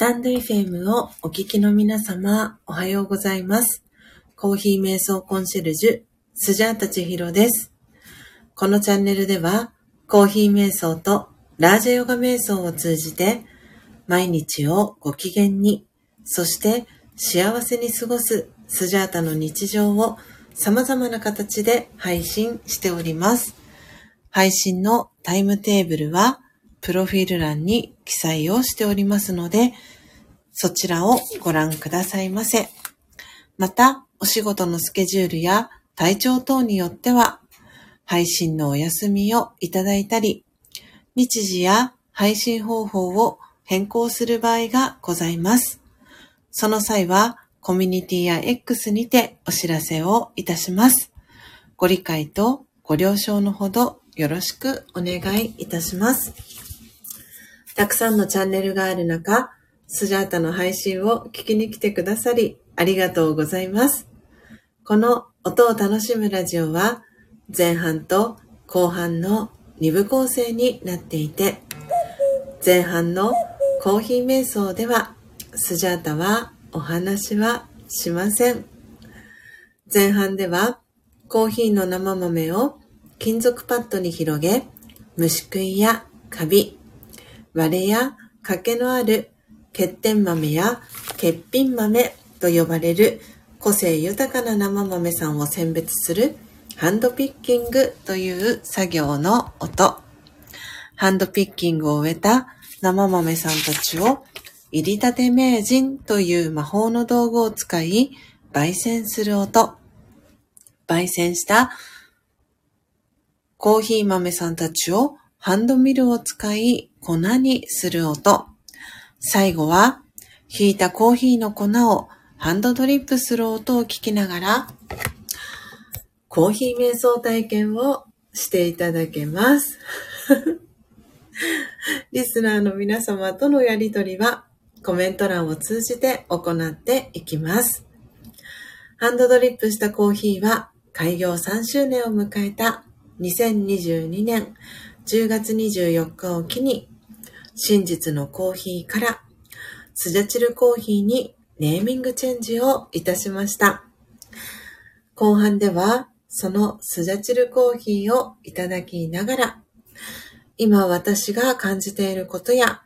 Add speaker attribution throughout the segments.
Speaker 1: タンド FM をお聞きの皆様、おはようございます。コーヒー瞑想コンシェルジュ、スジャータチヒロです。このチャンネルでは、コーヒー瞑想とラージャヨガ瞑想を通じて、毎日をご機嫌に、そして幸せに過ごすスジャータの日常を様々な形で配信しております。配信のタイムテーブルは、プロフィール欄に記載をしておりますので、そちらをご覧くださいませ。また、お仕事のスケジュールや体調等によっては、配信のお休みをいただいたり、日時や配信方法を変更する場合がございます。その際は、コミュニティや X にてお知らせをいたします。ご理解とご了承のほどよろしくお願いいたします。たくさんのチャンネルがある中、スジャータの配信を聞きに来てくださり、ありがとうございます。この音を楽しむラジオは、前半と後半の2部構成になっていて、前半のコーヒー瞑想では、スジャータはお話はしません。前半では、コーヒーの生豆を金属パッドに広げ、虫食いやカビ、割れや欠けのある欠点豆や欠品豆と呼ばれる個性豊かな生豆さんを選別するハンドピッキングという作業の音。ハンドピッキングを終えた生豆さんたちを入り立て名人という魔法の道具を使い焙煎する音。焙煎したコーヒー豆さんたちをハンドミルを使い粉にする音。最後は、ひいたコーヒーの粉をハンドドリップする音を聞きながら、コーヒー瞑想体験をしていただけます。リスナーの皆様とのやりとりはコメント欄を通じて行っていきます。ハンドドリップしたコーヒーは開業3周年を迎えた2022年10月24日を機に真実のコーヒーからスジャチルコーヒーにネーミングチェンジをいたしました。後半ではそのスジャチルコーヒーをいただきながら今私が感じていることや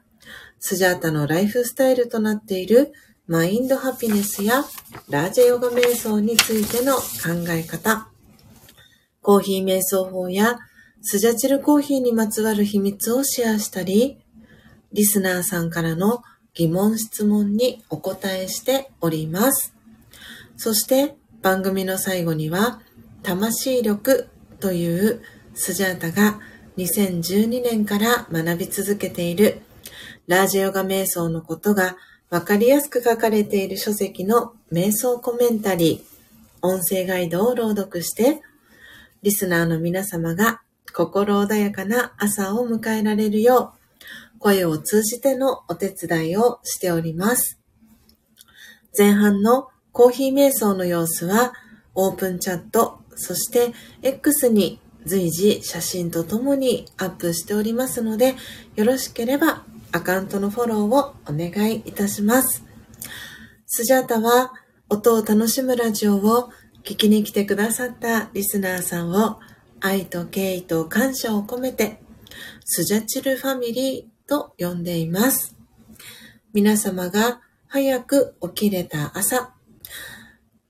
Speaker 1: スジャータのライフスタイルとなっているマインドハピネスやラージャヨガ瞑想についての考え方、コーヒー瞑想法やスジャチルコーヒーにまつわる秘密をシェアしたり、リスナーさんからの疑問質問にお答えしております。そして番組の最後には、魂力というスジャータが2012年から学び続けているラージヨガ瞑想のことがわかりやすく書かれている書籍の瞑想コメンタリー、音声ガイドを朗読して、リスナーの皆様が心穏やかな朝を迎えられるよう、声を通じてのお手伝いをしております。前半のコーヒー瞑想の様子は、オープンチャット、そして X に随時写真とともにアップしておりますので、よろしければアカウントのフォローをお願いいたします。スジャータは音を楽しむラジオを聞きに来てくださったリスナーさんを愛と敬意と感謝を込めてスジャチルファミリーと呼んでいます。皆様が早く起きれた朝、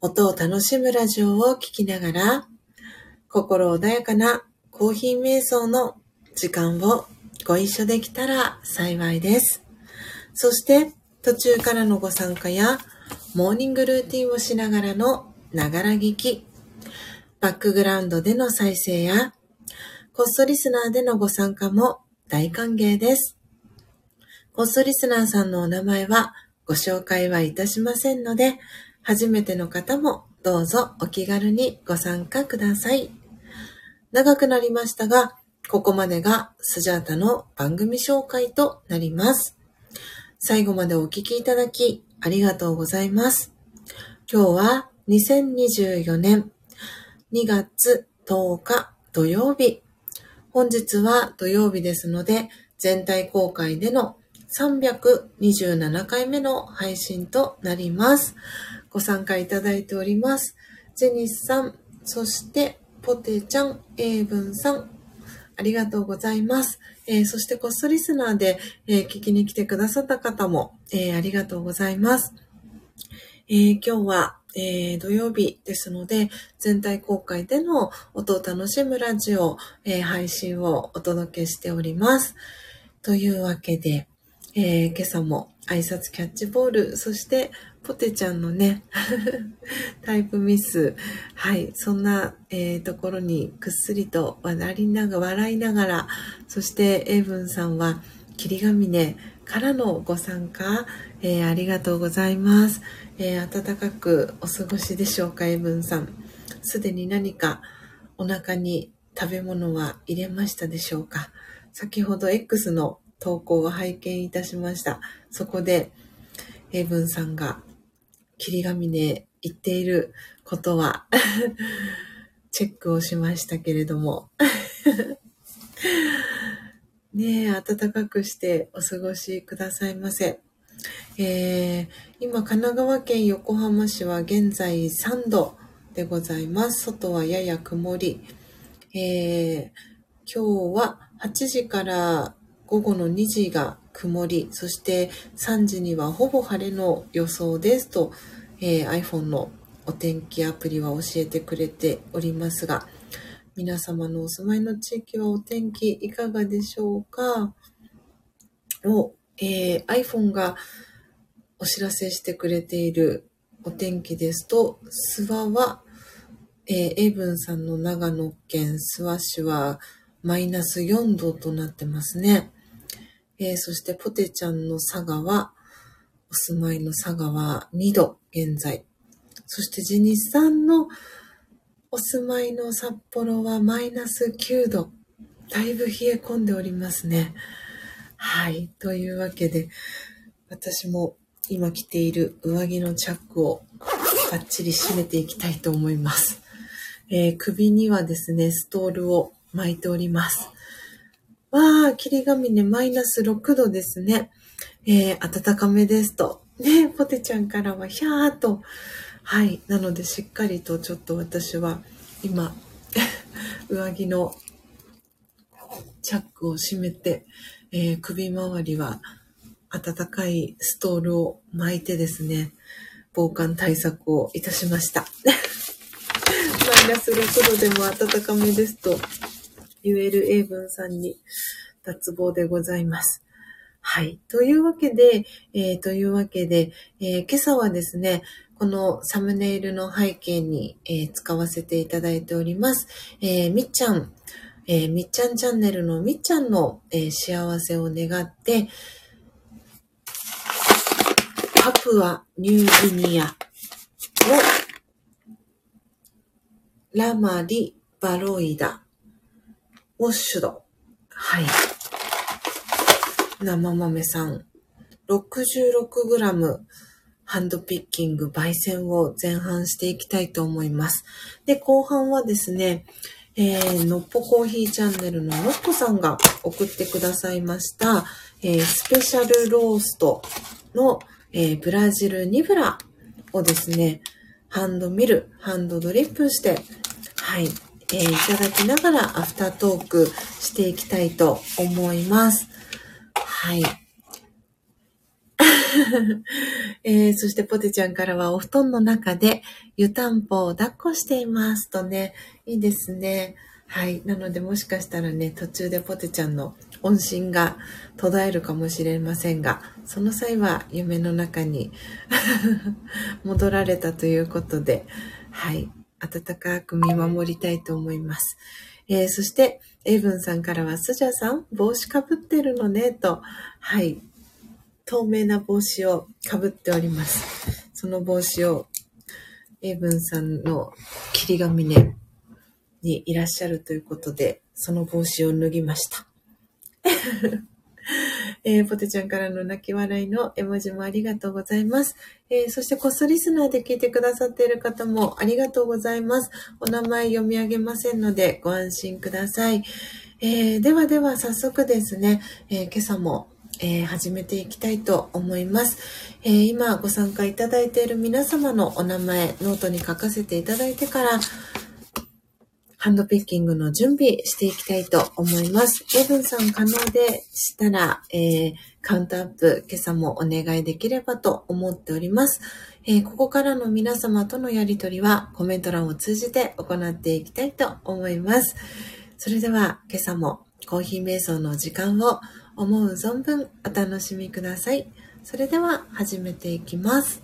Speaker 1: 音を楽しむラジオを聞きながら心穏やかなコーヒー瞑想の時間をご一緒できたら幸いです。そして途中からのご参加やモーニングルーティンをしながらのながら聞き、バックグラウンドでの再生やコストリスナーでのご参加も大歓迎です。コストリスナーさんのお名前はご紹介はいたしませんので、初めての方もどうぞお気軽にご参加ください。長くなりましたが、ここまでがスジャータの番組紹介となります。最後までお聞きいただきありがとうございます。今日は2024年2月10日土曜日。本日は土曜日ですので、全体公開での327回目の配信となります。ご参加いただいております。ジェニスさん、そしてポテちゃん、エイブンさん、ありがとうございます。えー、そしてコストリスナーで、えー、聞きに来てくださった方も、えー、ありがとうございます。え今日は、え土曜日ですので、全体公開での音を楽しむラジオ、え配信をお届けしております。というわけで、え今朝も挨拶キャッチボール、そしてポテちゃんのね、タイプミス。はい。そんな、えー、ところにくっすりと笑いながら、笑いながら、そしてエイブンさんは、霧ヶ峰からのご参加、えー、ありがとうございます。えー、暖かくお過ごしでしょうか、エブンさん。すでに何かお腹に食べ物は入れましたでしょうか先ほど X の投稿を拝見いたしました。そこで、エブンさんが霧ヶ峰行っていることは チェックをしましたけれども ねえ、暖かくしてお過ごしくださいませ。えー、今、神奈川県横浜市は現在3度でございます。外はやや曇り。えー、今日は8時から午後の2時が曇り、そして3時にはほぼ晴れの予想ですと、えー、iPhone のお天気アプリは教えてくれておりますが、皆様のお住まいの地域はお天気いかがでしょうか？を、えー、iPhone がお知らせしてくれているお天気ですと、諏訪は、えー、エイブンさんの長野県諏訪市はマイナス4度となってますね。えー、そしてポテちゃんの佐賀は、お住まいの佐賀は2度現在。そしてジニスさんのお住まいの札幌はマイナス9度。だいぶ冷え込んでおりますね。はい。というわけで、私も今着ている上着のチャックをバッチリ締めていきたいと思います。えー、首にはですね、ストールを巻いております。わあ、霧ヶ峰マイナス6度ですね。えー、暖かめですと。ね、ポテちゃんからは、ひゃーと。はい。なので、しっかりとちょっと私は、今、上着のチャックを閉めて、えー、首周りは暖かいストールを巻いてですね、防寒対策をいたしました。マイナス6度でも暖かめですと、言える英文さんに脱帽でございます。はい。というわけで、えー、というわけで、えー、今朝はですね、このサムネイルの背景に、えー、使わせていただいております。えみっちゃん、えみっちゃんチャンネルのみっちゃんの、え幸せを願って、パプアニューギニアのラマリ・バロイダウォッシュド。はい。生豆さん。66g ハンドピッキング焙煎を前半していきたいと思います。で、後半はですね、えー、のっぽコーヒーチャンネルののっぽさんが送ってくださいました、えー、スペシャルローストの、えー、ブラジルニブラをですね、ハンドミル、ハンドドリップして、はい、えー、いただきながらアフタートークしていきたいと思います。はい。えー、そしてポテちゃんからはお布団の中で湯たんぽを抱っこしていますとね、いいですね。はい。なのでもしかしたらね、途中でポテちゃんの音信が途絶えるかもしれませんが、その際は夢の中に 戻られたということで、はい。温かく見守りたいと思います。えー、そして、エイブンさんからは、スジャさん、帽子かぶってるのね、と、はい、透明な帽子をかぶっております。その帽子を、エイブンさんの霧ヶ峰にいらっしゃるということで、その帽子を脱ぎました。えー、ポテちゃんからの泣き笑いの絵文字もありがとうございます。えー、そしてコストリスナーで聞いてくださっている方もありがとうございます。お名前読み上げませんのでご安心ください。えー、ではでは早速ですね、え今朝もえー、始めていきたいと思います、えー、今ご参加いただいている皆様のお名前、ノートに書かせていただいてから、ハンドピッキングの準備していきたいと思います。エブンさん可能でしたら、えー、カウントアップ今朝もお願いできればと思っております。えー、ここからの皆様とのやりとりはコメント欄を通じて行っていきたいと思います。それでは今朝もコーヒー瞑想の時間を思う存分お楽しみください。それでは始めていきます。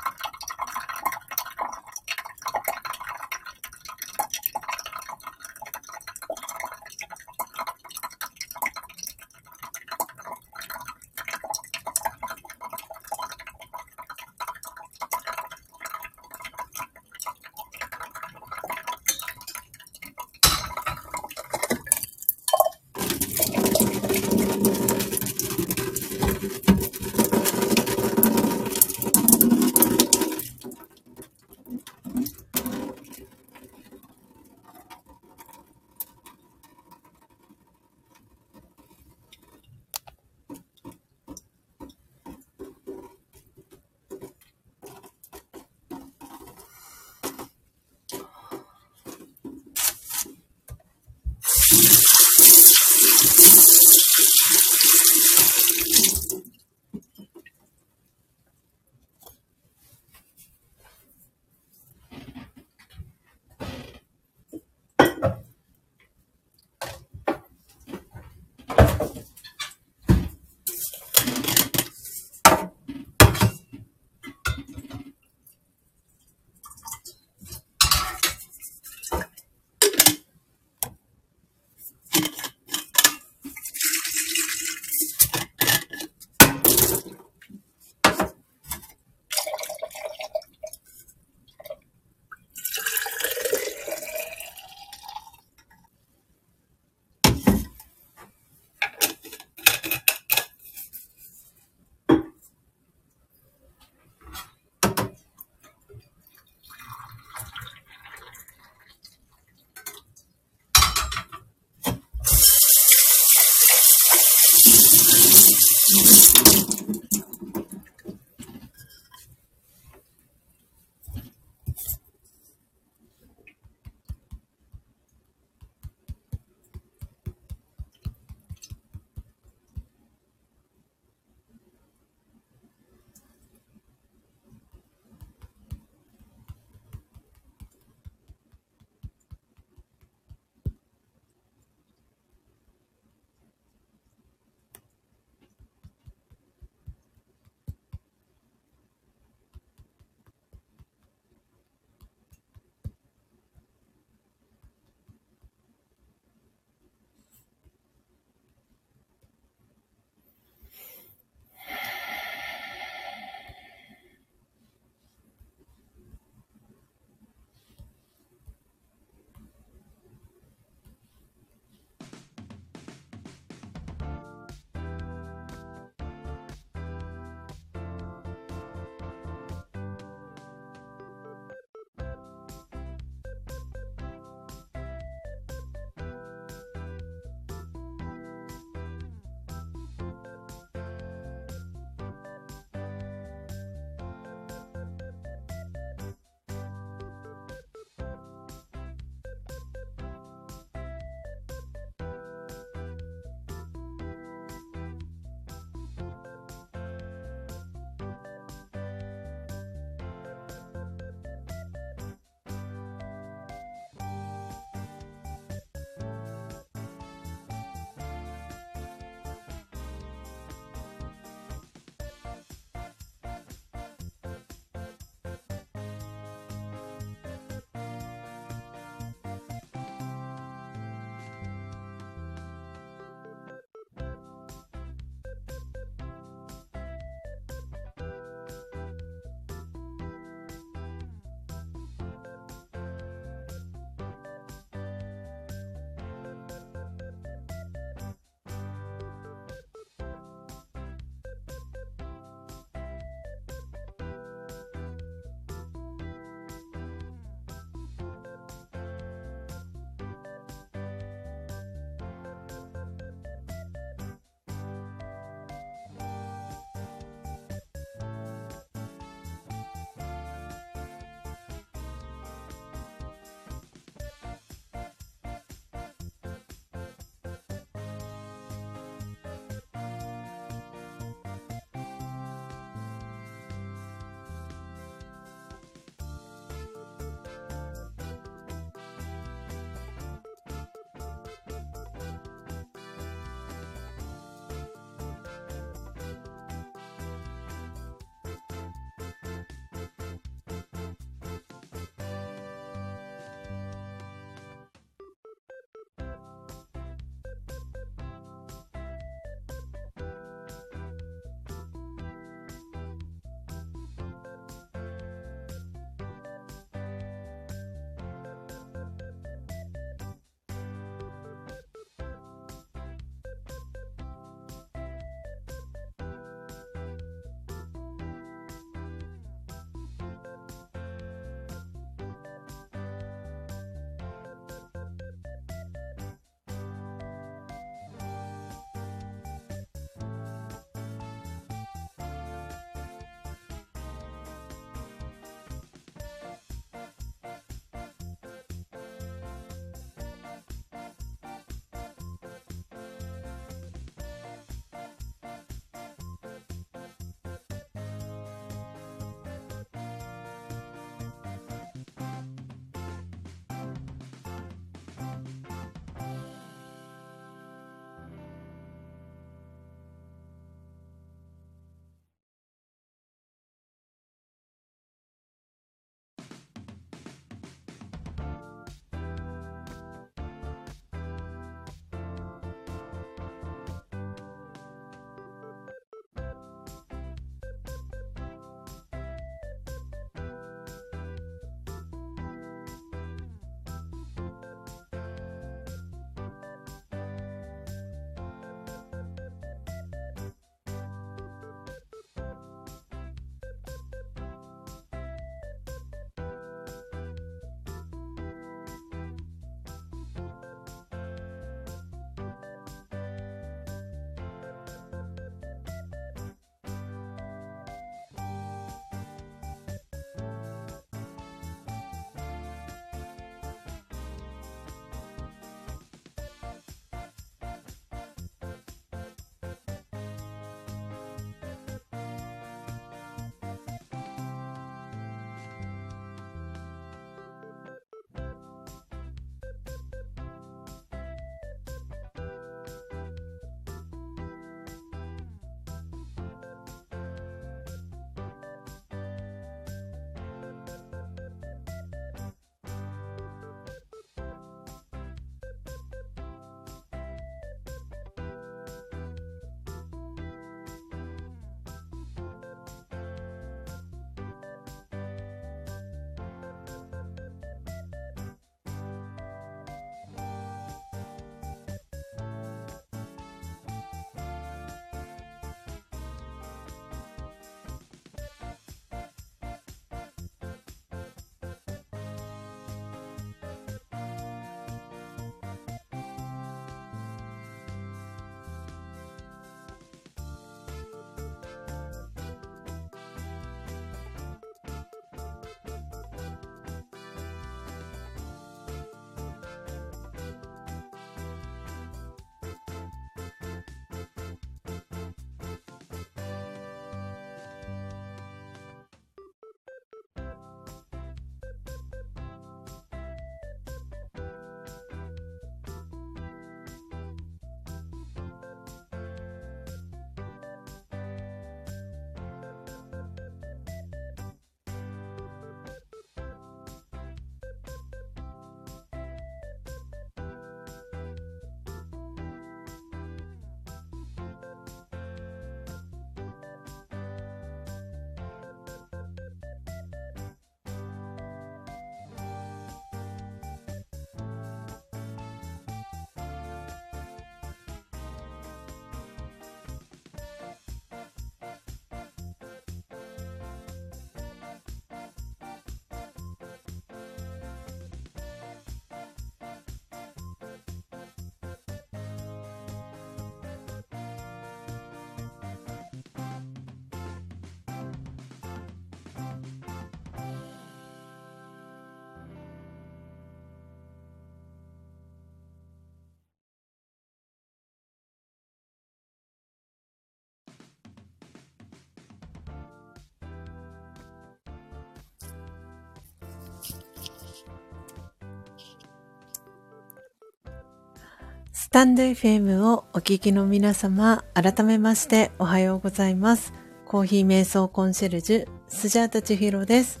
Speaker 1: タンド FM をお聞きの皆様、改めましておはようございます。コーヒー瞑想コンシェルジュ、スジャータチヒロです。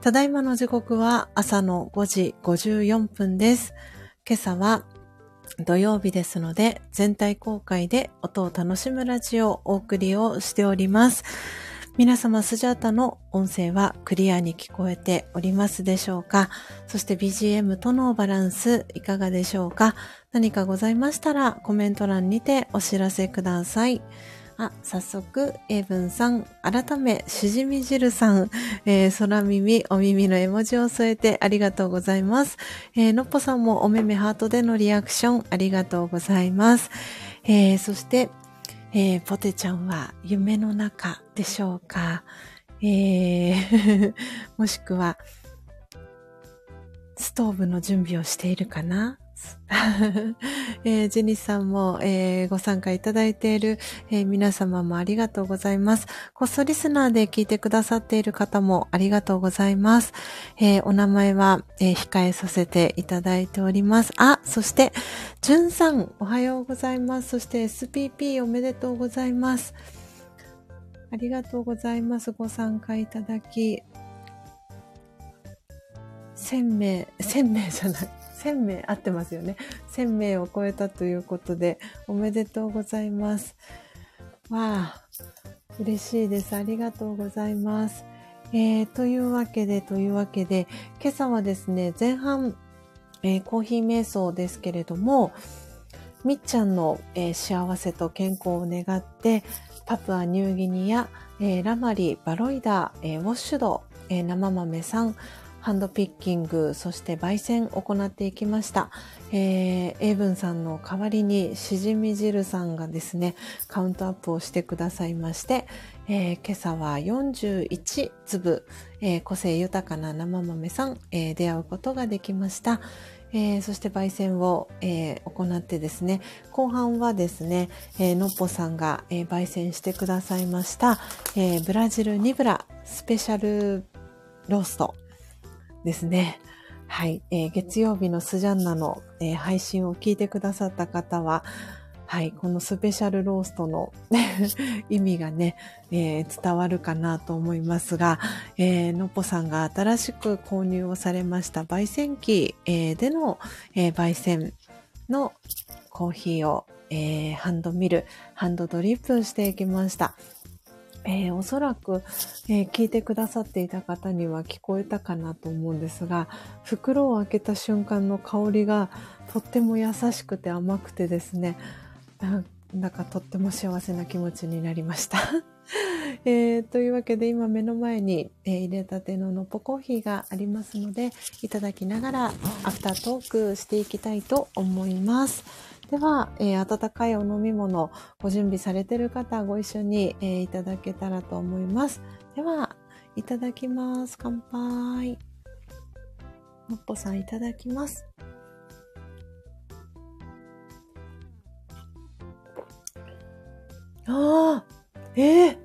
Speaker 1: ただいまの時刻は朝の5時54分です。今朝は土曜日ですので、全体公開で音を楽しむラジオをお送りをしております。皆様スジャータの音声はクリアに聞こえておりますでしょうか？そして BGM とのバランスいかがでしょうか？何かございましたらコメント欄にてお知らせください。あ、早速、エイブンさん、改め、しじみ汁さん、えー、空耳、お耳の絵文字を添えてありがとうございます。えー、のっぽさんもおめめハートでのリアクションありがとうございます。えー、そして、えー、ポテちゃんは夢の中でしょうか、えー もしくは、ストーブの準備をしているかな？えー、ジェニスさんも、えー、ご参加いただいている、えー、皆様もありがとうございます。こっそリスナーで聞いてくださっている方もありがとうございます。えお名前は、え控えさせていただいております。あ、そして、ジュンさん、おはようございます。そして SPP おめでとうございます。ありがとうございます。ご参加いただき。1000名、1000名じゃない。1000名合ってますよね。1000名を超えたということで、おめでとうございます。わあ、嬉しいです。ありがとうございます。えー、というわけで、というわけで、今朝はですね、前半、えー、コーヒー瞑想ですけれども、みっちゃんの、えー、幸せと健康を願って、パプアニューギニア、えー、ラマリ、バロイダ、えー、ウォッシュド、えー、生豆さん、ハンドピッキング、そして焙煎を行っていきました。えー、エイブンさんの代わりにしじみ汁さんがですね、カウントアップをしてくださいまして、えー、今朝は41粒、えー、個性豊かな生豆さん、えー、出会うことができました。えー、そして焙煎を、えー、行ってですね、後半はですね、えー、のっぽさんが、えー、焙煎してくださいました、えー、ブラジルニブラスペシャルロースト、ですね。はい。えー、月曜日のスジャンナの、えー、配信を聞いてくださった方は、はい。このスペシャルローストの 意味がね、えー、伝わるかなと思いますが、えー、のっぽさんが新しく購入をされました焙煎機、えー、での、え、焙煎のコーヒーを、え、ハンドミル、ハンドドリップしていきました。えー、おそらく、えー、聞いてくださっていた方には聞こえたかなと思うんですが、袋を開けた瞬間の香りがとっても優しくて甘くてですね、なんかとっても幸せな気持ちになりました。えー、というわけで今目の前に、え、入れたてののっぽコーヒーがありますので、いただきながらアフタートークしていきたいと思います。では、えー、温かいお飲み物ご準備されてる方ご一緒に、えー、いただけたらと思います。では、いただきます。乾杯。のっぽさんいただきます。ああ、ええー、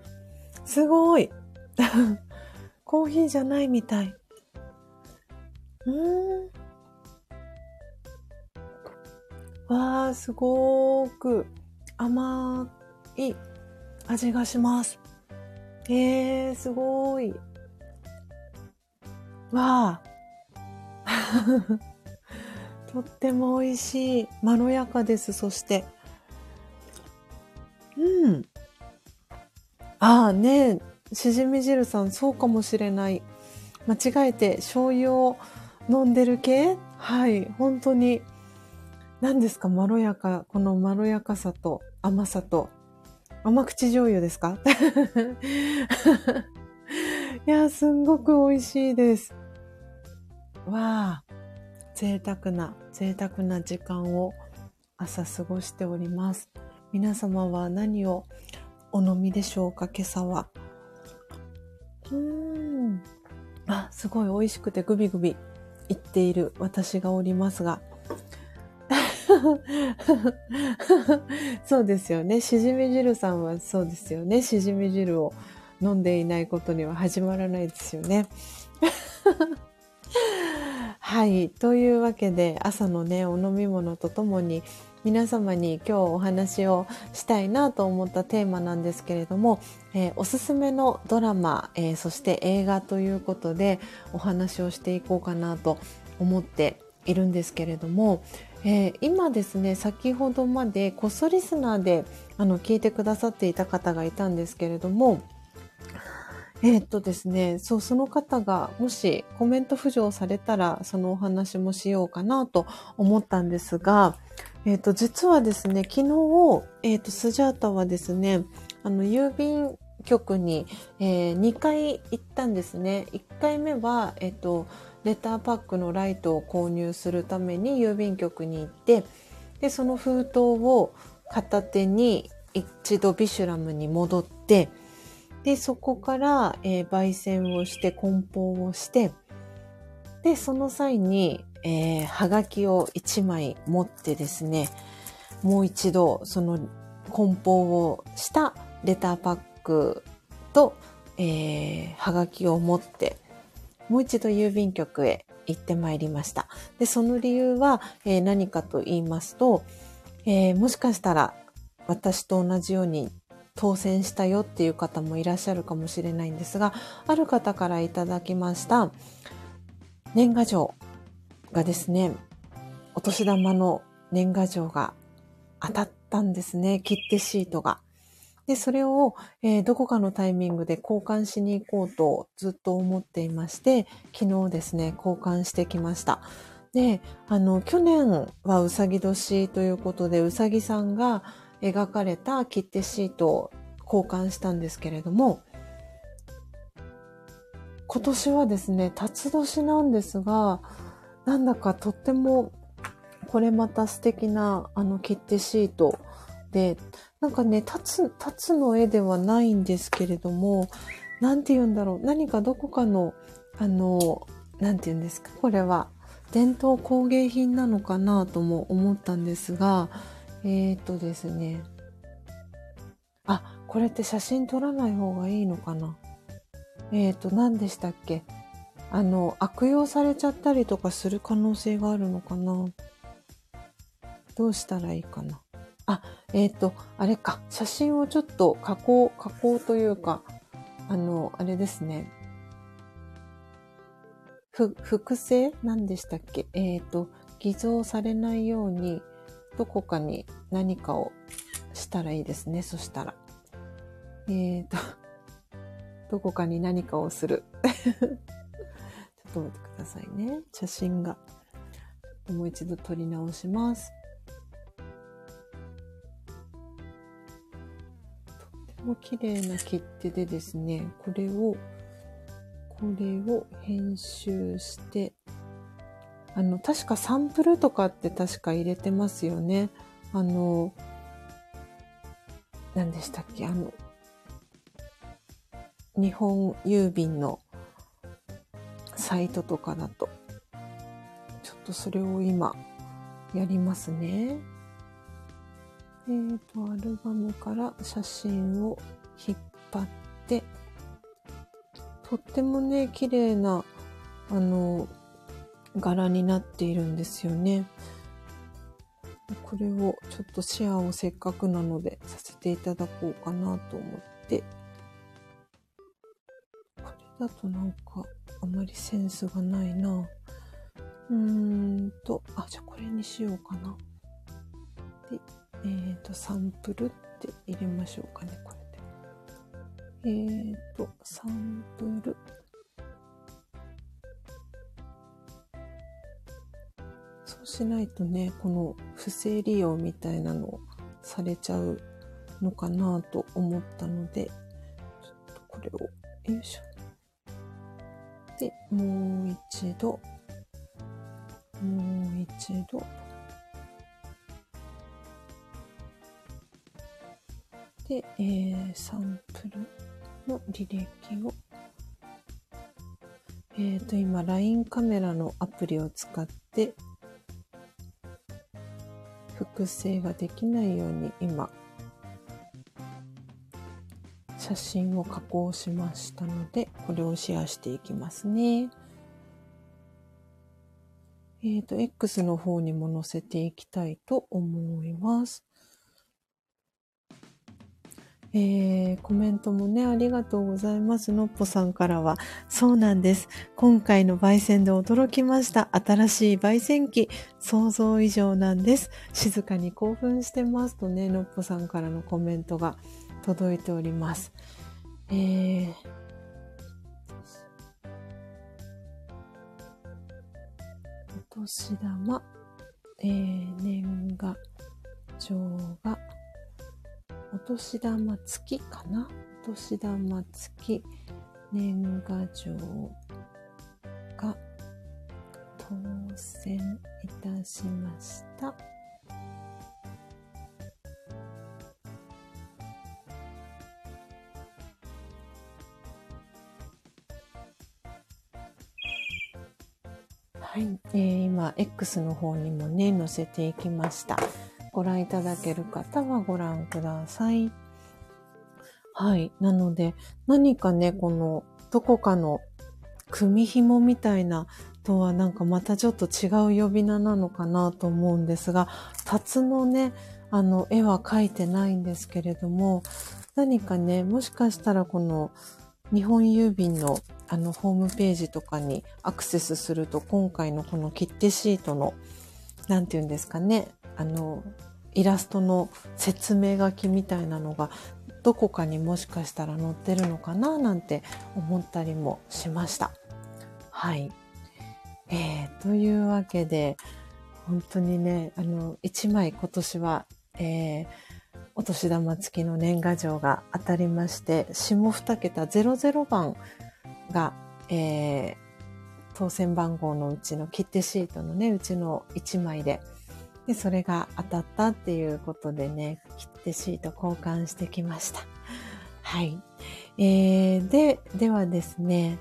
Speaker 1: すごい。コーヒーじゃないみたい。うん。わー、すごーく甘い味がします。えー、すごーい。わー。とっても美味しい。まろやかです、そして。うん。ああね、しじみ汁さん、そうかもしれない。間違えて醤油を飲んでる系？はい、本当に。何ですか？まろやか、このまろやかさと甘さと。甘口醤油ですか？いや、すんごく美味しいです。わあ、贅沢な、贅沢な時間を朝過ごしております。皆様は何をお飲みでしょうか？今朝は。うーん。あ、すごい美味しくてグビグビいっている私がおりますが、そうですよね。しじみ汁さんはそうですよね。しじみ汁を飲んでいないことには始まらないですよね。はい。というわけで、朝のね、お飲み物とともに、皆様に今日お話をしたいなと思ったテーマなんですけれども、えー、おすすめのドラマ、えー、そして映画ということでお話をしていこうかなと思っているんですけれども、えー、今ですね先ほどまでこっそリスナーであの聞いてくださっていた方がいたんですけれどもえー、っとですね、そう、その方がもしコメント浮上されたら、そのお話もしようかなと思ったんですが、えー、っと、実はですね、昨日、えー、っと、スジャータはですね、あの、郵便局に、えー、2回行ったんですね。1回目は、えっと、レターパックのライトを購入するために郵便局に行って、で、その封筒を片手に一度ビシュラムに戻って、で、そこから、えー、焙煎をして、梱包をして、で、その際に、えー、はがきを1枚持ってですね、もう一度、その梱包をしたレターパックと、えー、はがきを持って、もう一度郵便局へ行ってまいりました。で、その理由は、えー、何かと言いますと、えー、もしかしたら私と同じように当選したよっていう方もいらっしゃるかもしれないんですが、ある方からいただきました年賀状がですね、お年玉の年賀状が当たったんですね。切手シートが。で、それを、えー、どこかのタイミングで交換しに行こうとずっと思っていまして、昨日ですね、交換してきました。で、あの、去年はうさぎ年ということで、うさぎさんが、描かれた切手シートを交換したんですけれども、今年はですね、辰年なんですが、なんだかとってもこれまた素敵なあの切手シートで、なんかね、立つ、立つの絵ではないんですけれども、なんて言うんだろう。何かどこかの、あの、なんて言うんですか。これは伝統工芸品なのかなとも思ったんですが、えっ、とですね。あ、これって写真撮らない方がいいのかなえっ、と、何でしたっけあの、悪用されちゃったりとかする可能性があるのかなどうしたらいいかなあ、えっ、ー、と、あれか。写真をちょっと加工、加工というか、あの、あれですね。ふ、複製何でしたっけ？えっ、ー、と、偽造されないように、どこかに何かをしたらいいですね。そしたら。えーと、どこかに何かをする。ちょっと待ってくださいね。写真が。もう一度撮り直します。も綺麗な切手でですね、これを、これを編集して、あの、確かサンプルとかって確か入れてますよね。あの、何でしたっけあの、日本郵便のサイトとかだと。ちょっとそれを今、やりますね。えっ、ー、と、アルバムから写真を引っ張って、とってもね、綺麗な、あの、柄になっているんですよね。これをちょっとシェアをせっかくなのでさせていただこうかなと思って。これだとなんかあまりセンスがないな。うーんと、あ、じゃあこれにしようかな。で、えっ、ー、と、サンプルって入れましょうかね、これで。えっ、ー、と、サンプルそう。しないとね、この不正利用みたいなのされちゃうのかなと思ったので、ちょっとこれを、よいしょ。で、もう一度、もう一度、で、えー、サンプルの履歴を、えっ、ー、と、今、LINE カメラのアプリを使って複製ができないように今写真を加工しましたのでこれをシェアしていきますね。えっ、と、X の方にも載せていきたいと思います。えー、コメントもね、ありがとうございます。のっぽさんからは。そうなんです。今回の焙煎で驚きました。新しい焙煎機、想像以上なんです。静かに興奮してます。とね、のっぽさんからのコメントが届いております。えー、お年玉、えー、年賀状が、お年玉付きかな？お年玉付き年賀状が当選いたしました。はい、えー今 X の方にもね載せていきました。ご覧いただける方はご覧ください。はい。なので、何かね、この、どこかの組紐みたいなとはなんかまたちょっと違う呼び名なのかなと思うんですが、タツのね、あの、絵は描いてないんですけれども、何かね、もしかしたらこの、日本郵便のあの、ホームページとかにアクセスすると、今回のこの切手シートの、なんて言うんですかね、あの、イラストの説明書きみたいなのがどこかにもしかしたら載ってるのかななんて思ったりもしました。はい。えー、というわけで、本当にね、あの、1枚今年は、えー、お年玉付きの年賀状が当たりまして、下2桁00番が、えー、当選番号のうちの切手シートのね、うちの1枚で、で、それが当たったっていうことでね、切手シート交換してきました。はい。えー、で、ではですね、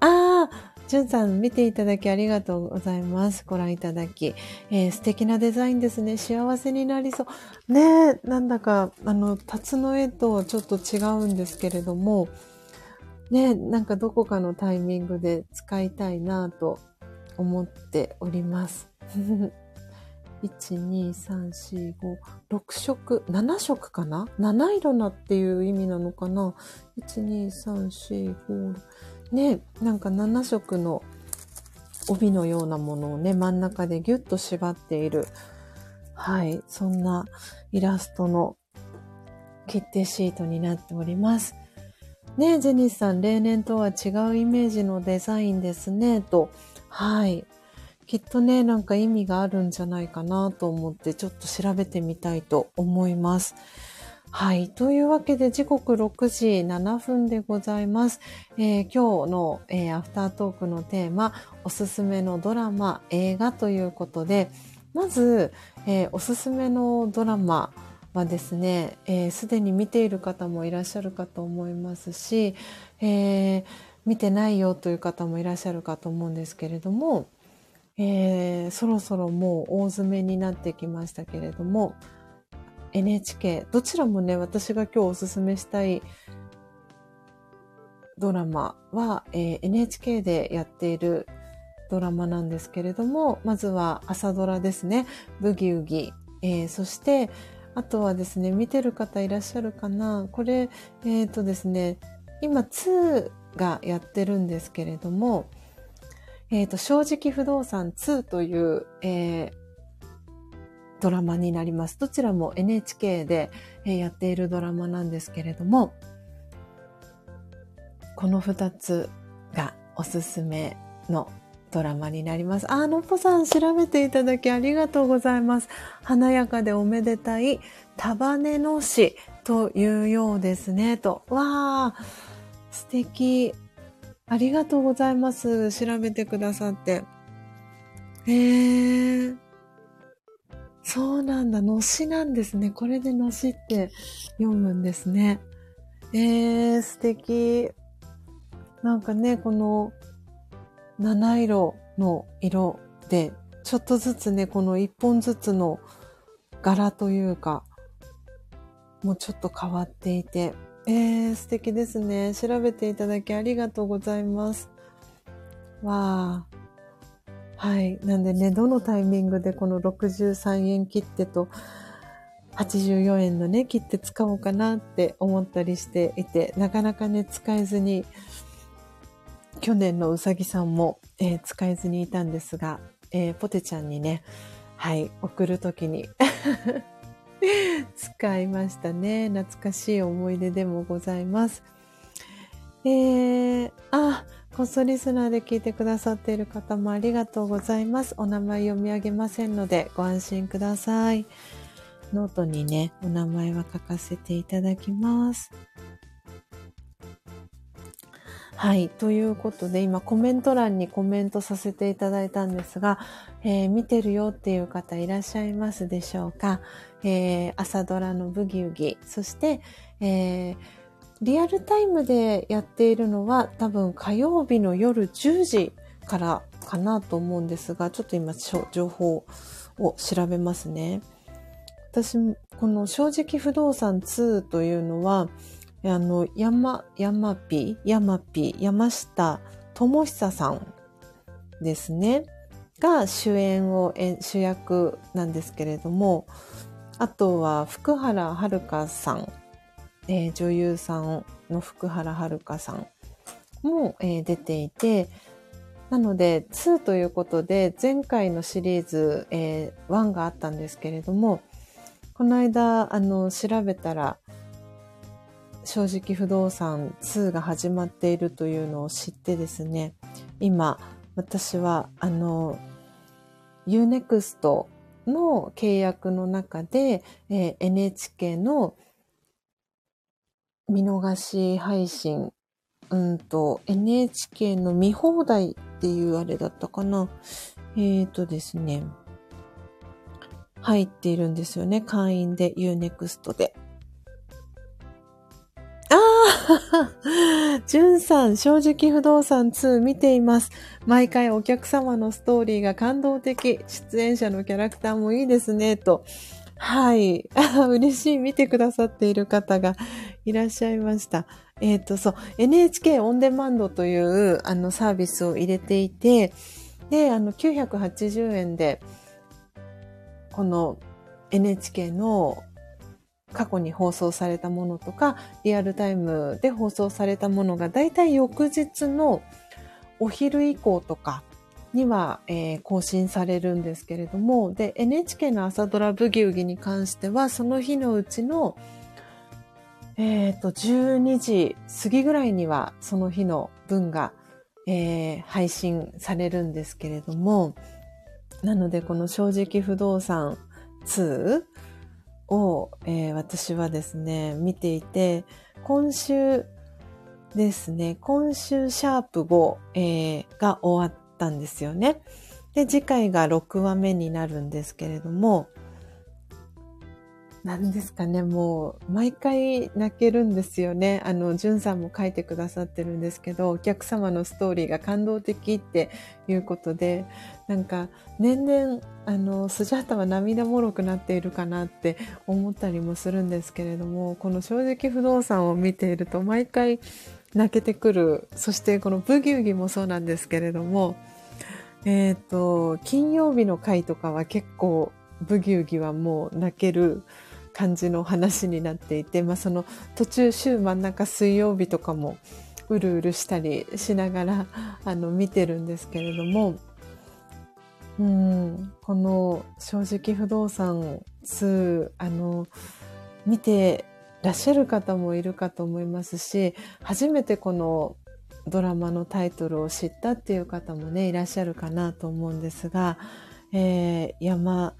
Speaker 1: あー、じゅんさん見ていただきありがとうございます。ご覧いただき。えー素敵なデザインですね。幸せになりそう。ねえ、なんだか、あの、タツの絵とちょっと違うんですけれども、ねえ、なんかどこかのタイミングで使いたいなと思っております。1、2、3、4、5、6色、7色かな ?7 色なっていう意味なのかな ?1、2、3、4、5、ね、なんか7色の帯のようなものをね、真ん中でギュッと縛っている、はい、そんなイラストの切手シートになっております。ねジェニスさん、例年とは違うイメージのデザインですね、と。はい。きっとね、なんか意味があるんじゃないかなと思って、ちょっと調べてみたいと思います。はい。というわけで、時刻6時7分でございます。えー今日の、えーアフタートークのテーマ、おすすめのドラマ、映画ということで、まず、えーおすすめのドラマはですね、えすでに見ている方もいらっしゃるかと思いますし、え見てないよという方もいらっしゃるかと思うんですけれども、えーそろそろもう大詰めになってきましたけれども、NHK、どちらもね、私が今日おすすめしたいドラマは、えー NHK でやっているドラマなんですけれども、まずは朝ドラですね、ブギウギ。えーそして、あとはですね、見てる方いらっしゃるかなこれ、えっ、とですね、今2がやってるんですけれども、えっ、と、正直不動産2という、えードラマになります。どちらも NHK で、えーやっているドラマなんですけれども、この2つがおすすめのドラマになります。あ、のっぽさん調べていただきありがとうございます。華やかでおめでたい束ねの市というようですね。と。わー、素敵。ありがとうございます。調べてくださって。へー。そうなんだ。のしなんですね。これでのしって読むんですね。えー、素敵。なんかね、この七色の色で、ちょっとずつね、この一本ずつの柄というか、もうちょっと変わっていて、えー、素敵ですね。調べていただきありがとうございます。わー。はい。なんでね、どのタイミングでこの63円切手と84円のね、切手使おうかなって思ったりしていて、なかなかね、使えずに、去年のうさぎさんも、えー、使えずにいたんですが、えー、ポテちゃんにね、はい、送るときに 使いましたね。懐かしい思い出でもございます。えー、あ、こっそリスナーで聞いてくださっている方もありがとうございます。お名前読み上げませんのでご安心ください。ノートにね、お名前は書かせていただきます。はい。ということで、今コメント欄にコメントさせていただいたんですが、えー、見てるよっていう方いらっしゃいますでしょうか、えー、朝ドラのブギウギ、そして、えーリアルタイムでやっているのは多分火曜日の夜10時からかなと思うんですが、ちょっと今情報を調べますね。私、この正直不動産2というのは、あの、山、山ピ、山ピ、山下智久さんですね。が主演を、主役なんですけれども、あとは福原遥さん。えー、女優さんの福原遥さんも、えー、出ていて、なので2ということで前回のシリーズ、えー、1があったんですけれども、この間あの調べたら正直不動産2が始まっているというのを知ってですね、今私はあの Unext の契約の中で、えー、NHK の見逃し配信、うんと、NHK の見放題っていうあれだったかな。えーとですね、入っているんですよね。会員で Unext で。ああじゅんさん、正直不動産2見ています。毎回お客様のストーリーが感動的。出演者のキャラクターもいいですね、と。はい。嬉しい。見てくださっている方がいらっしゃいました。えっ、ー、と、そう、NHK オンデマンドというあのサービスを入れていて、で、あの、980円で、この NHK の過去に放送されたものとか、リアルタイムで放送されたものが、だいたい翌日のお昼以降とかには、えー、更新されるんですけれども、で、NHK の朝ドラブギウギに関しては、その日のうちのえっ、ー、と、12時過ぎぐらいにはその日の分が、えー、配信されるんですけれども、なのでこの正直不動産2を、えー、私はですね、見ていて、今週ですね、今週シャープ5、えー、が終わったんですよね。で、次回が6話目になるんですけれども、何ですかね、もう、毎回泣けるんですよね。あの、じゅんさんも書いてくださってるんですけど、お客様のストーリーが感動的っていうことで、なんか、年々、あの、スジャータは涙もろくなっているかなって思ったりもするんですけれども、この正直不動産を見ていると、毎回泣けてくる。そして、このブギウギもそうなんですけれども、えっ、ー、と、金曜日の回とかは結構、ブギウギはもう泣ける感じの話になっていて、まあ、その途中週真ん中水曜日とかもうるうるしたりしながら あの見てるんですけれども、うん、この正直不動産2、あの、見てらっしゃる方もいるかと思いますし、初めてこのドラマのタイトルを知ったっていう方もね、いらっしゃるかなと思うんですが、えー、山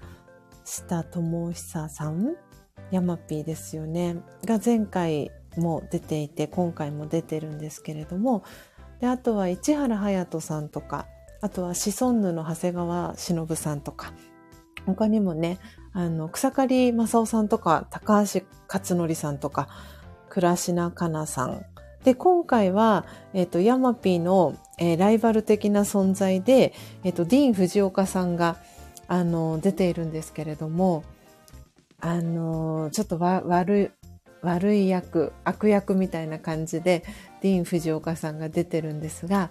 Speaker 1: 下智久さんヤマピーですよね。が前回も出ていて今回も出てるんですけれども。であとは市原隼人さんとかあとはシソンヌの長谷川忍さんとか。他にもねあの草刈正雄さんとか高橋克典さんとか倉科香奈さん。で今回は、え、ー、とヤマピーの、えー、ライバル的な存在で、え、ー、とディーン・藤岡さんがあの出ているんですけれども。あの、ちょっと悪い、悪い役、悪役みたいな感じで、ディーン・藤岡さんが出てるんですが、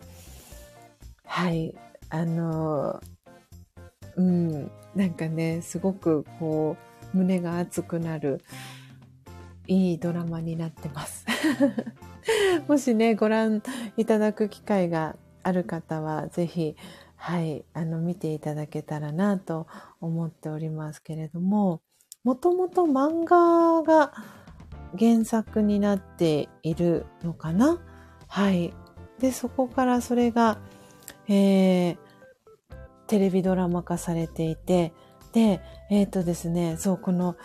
Speaker 1: はい、あの、うん、なんかね、すごくこう、胸が熱くなる、いいドラマになってます。もしね、ご覧いただく機会がある方は、ぜひ、はい、あの、見ていただけたらなと思っておりますけれども、もともと漫画が原作になっているのかな？はい。で、そこからそれが、えー、テレビドラマ化されていて、で、えっ、ー、とですね、そう、この、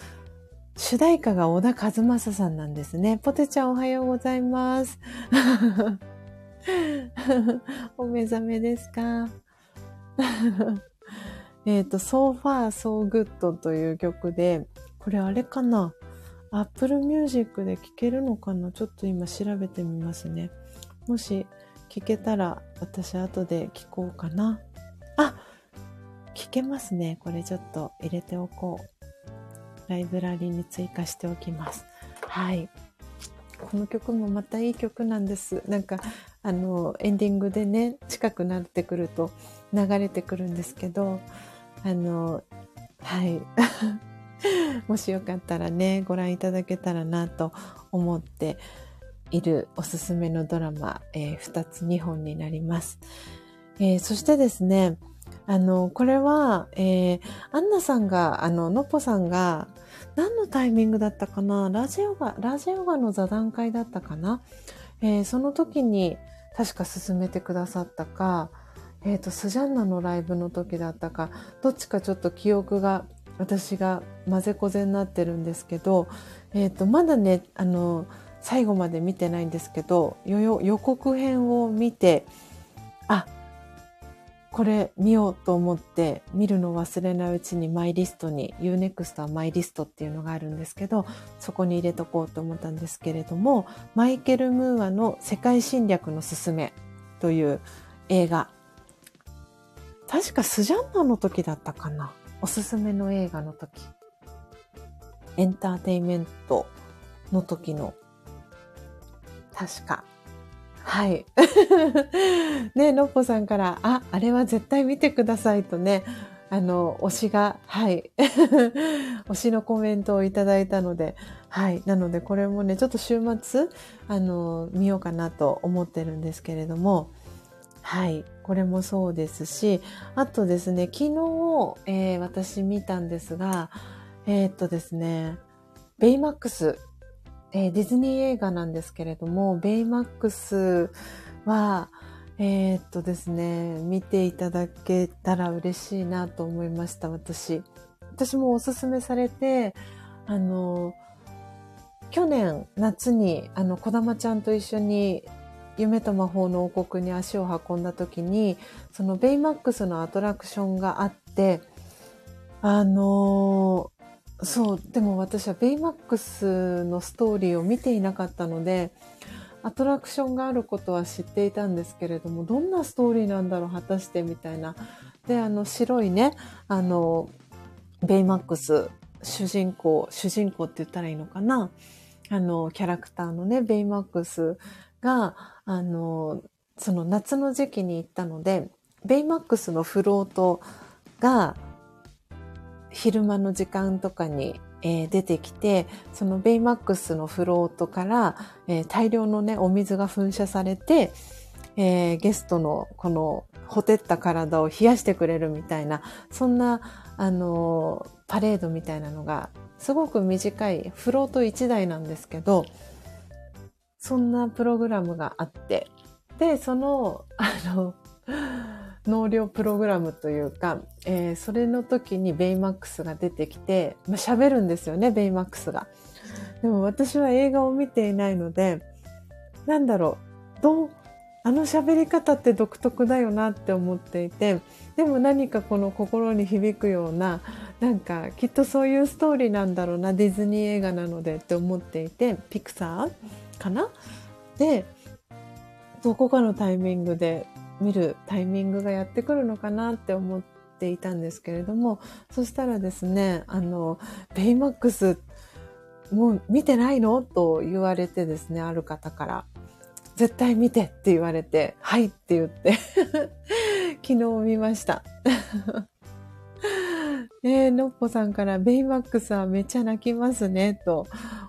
Speaker 1: 主題歌が小田和正さんなんですね。ポテちゃんおはようございます。お目覚めですか？えっと、So Far So Good という曲で、これあれかな ?Apple Music で聴けるのかな？ちょっと今調べてみますね。もし聞けたら私後で聞こうかな。あ聞けますね。これちょっと入れておこう。ライブラリに追加しておきます。はい。この曲もまたいい曲なんです。なんか、あの、エンディングでね、近くなってくると流れてくるんですけど、あの、はい。もしよかったらね、ご覧いただけたらなと思っているおすすめのドラマ、えー、2つ2本になります。えー、そしてですね、あの、これは、えー、アンナさんが、あの、のっぽさんが、何のタイミングだったかな？ラジオが、ラジオガの座談会だったかな？えー、その時に確か進めてくださったか、えっ、ー、と、スジャンナのライブの時だったか、どっちかちょっと記憶が私が混ぜこぜになってるんですけど、えっ、ー、と、まだね、あの、最後まで見てないんですけど、予告編を見て、あ、これ見ようと思って見るの忘れないうちにマイリストに UNEXT はマイリストっていうのがあるんですけどそこに入れとこうと思ったんですけれどもマイケル・ムーアの世界侵略のすすめという映画確かスジャンナの時だったかなおすすめの映画の時エンターテイメントの時の確かはい。ね、のっぽさんから、あ、あれは絶対見てくださいとね、あの、推しが、はい。推しのコメントをいただいたので、はい。なので、これもね、ちょっと週末、あの、見ようかなと思ってるんですけれども、はい。これもそうですし、あとですね、昨日、えー、私見たんですが、えー、っとですね、ベイマックスえー、ディズニー映画なんですけれども、ベイマックスは、え、っとですね、見ていただけたら嬉しいなと思いました、私。私もおすすめされて、あの、去年夏に、あの、小玉ちゃんと一緒に夢と魔法の王国に足を運んだ時に、そのベイマックスのアトラクションがあって、あのそう、でも私はベイマックスのストーリーを見ていなかったので、アトラクションがあることは知っていたんですけれども、どんなストーリーなんだろう、果たしてみたいな。で、あの、白いね、あの、ベイマックス、主人公、主人公って言ったらいいのかな？あの、キャラクターのね、ベイマックスが、あの、その夏の時期に行ったので、ベイマックスのフロートが、昼間の時間とかに、えー、出てきて、そのベイマックスのフロートから、えー、大量のね、お水が噴射されて、えー、ゲストのこのほてった体を冷やしてくれるみたいな、そんな、あのパレードみたいなのが、すごく短い、フロート1台なんですけど、そんなプログラムがあって、で、その、あの、納涼プログラムというか、えー、それの時にベイマックスが出てきて、まあ、喋るんですよね、ベイマックスが。でも私は映画を見ていないので、なんだろう、どう、あの喋り方って独特だよなって思っていて、でも何かこの心に響くような、なんかきっとそういうストーリーなんだろうな、ディズニー映画なのでって思っていて、ピクサーかな？で、どこかのタイミングで見るタイミングがやってくるのかなって思っていたんですけれども、そしたらですね、あの、ベイマックス、もう見てないの？と言われてですね、ある方から。絶対見てって言われて、はいって言って 昨日見ました えー、のっぽさんから、ベイマックスはめっちゃ泣きますね、と、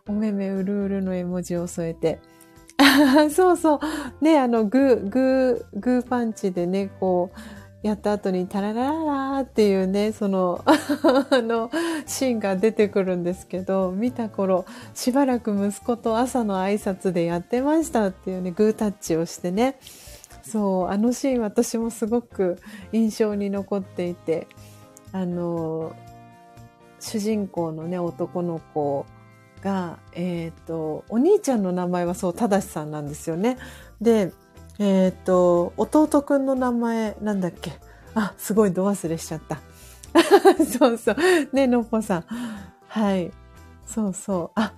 Speaker 1: おめめうるうるの絵文字を添えて。そうそう。ね、あの、グー、グー、グーパンチでね、こう、やった後にタララララっていうね、その、あの、シーンが出てくるんですけど、見た頃、しばらく息子と朝の挨拶でやってましたっていうね、グータッチをしてね。そう、あのシーン私もすごく印象に残っていて、あの、主人公のね、男の子が、えっ、ー、と、お兄ちゃんの名前はそう、ただしさんなんですよね。で、えっ、ー、と、弟くんの名前なんだっけ？あ、すごい度忘れしちゃった。そうそう。ね、のっぽさん。はい。そうそう。あ、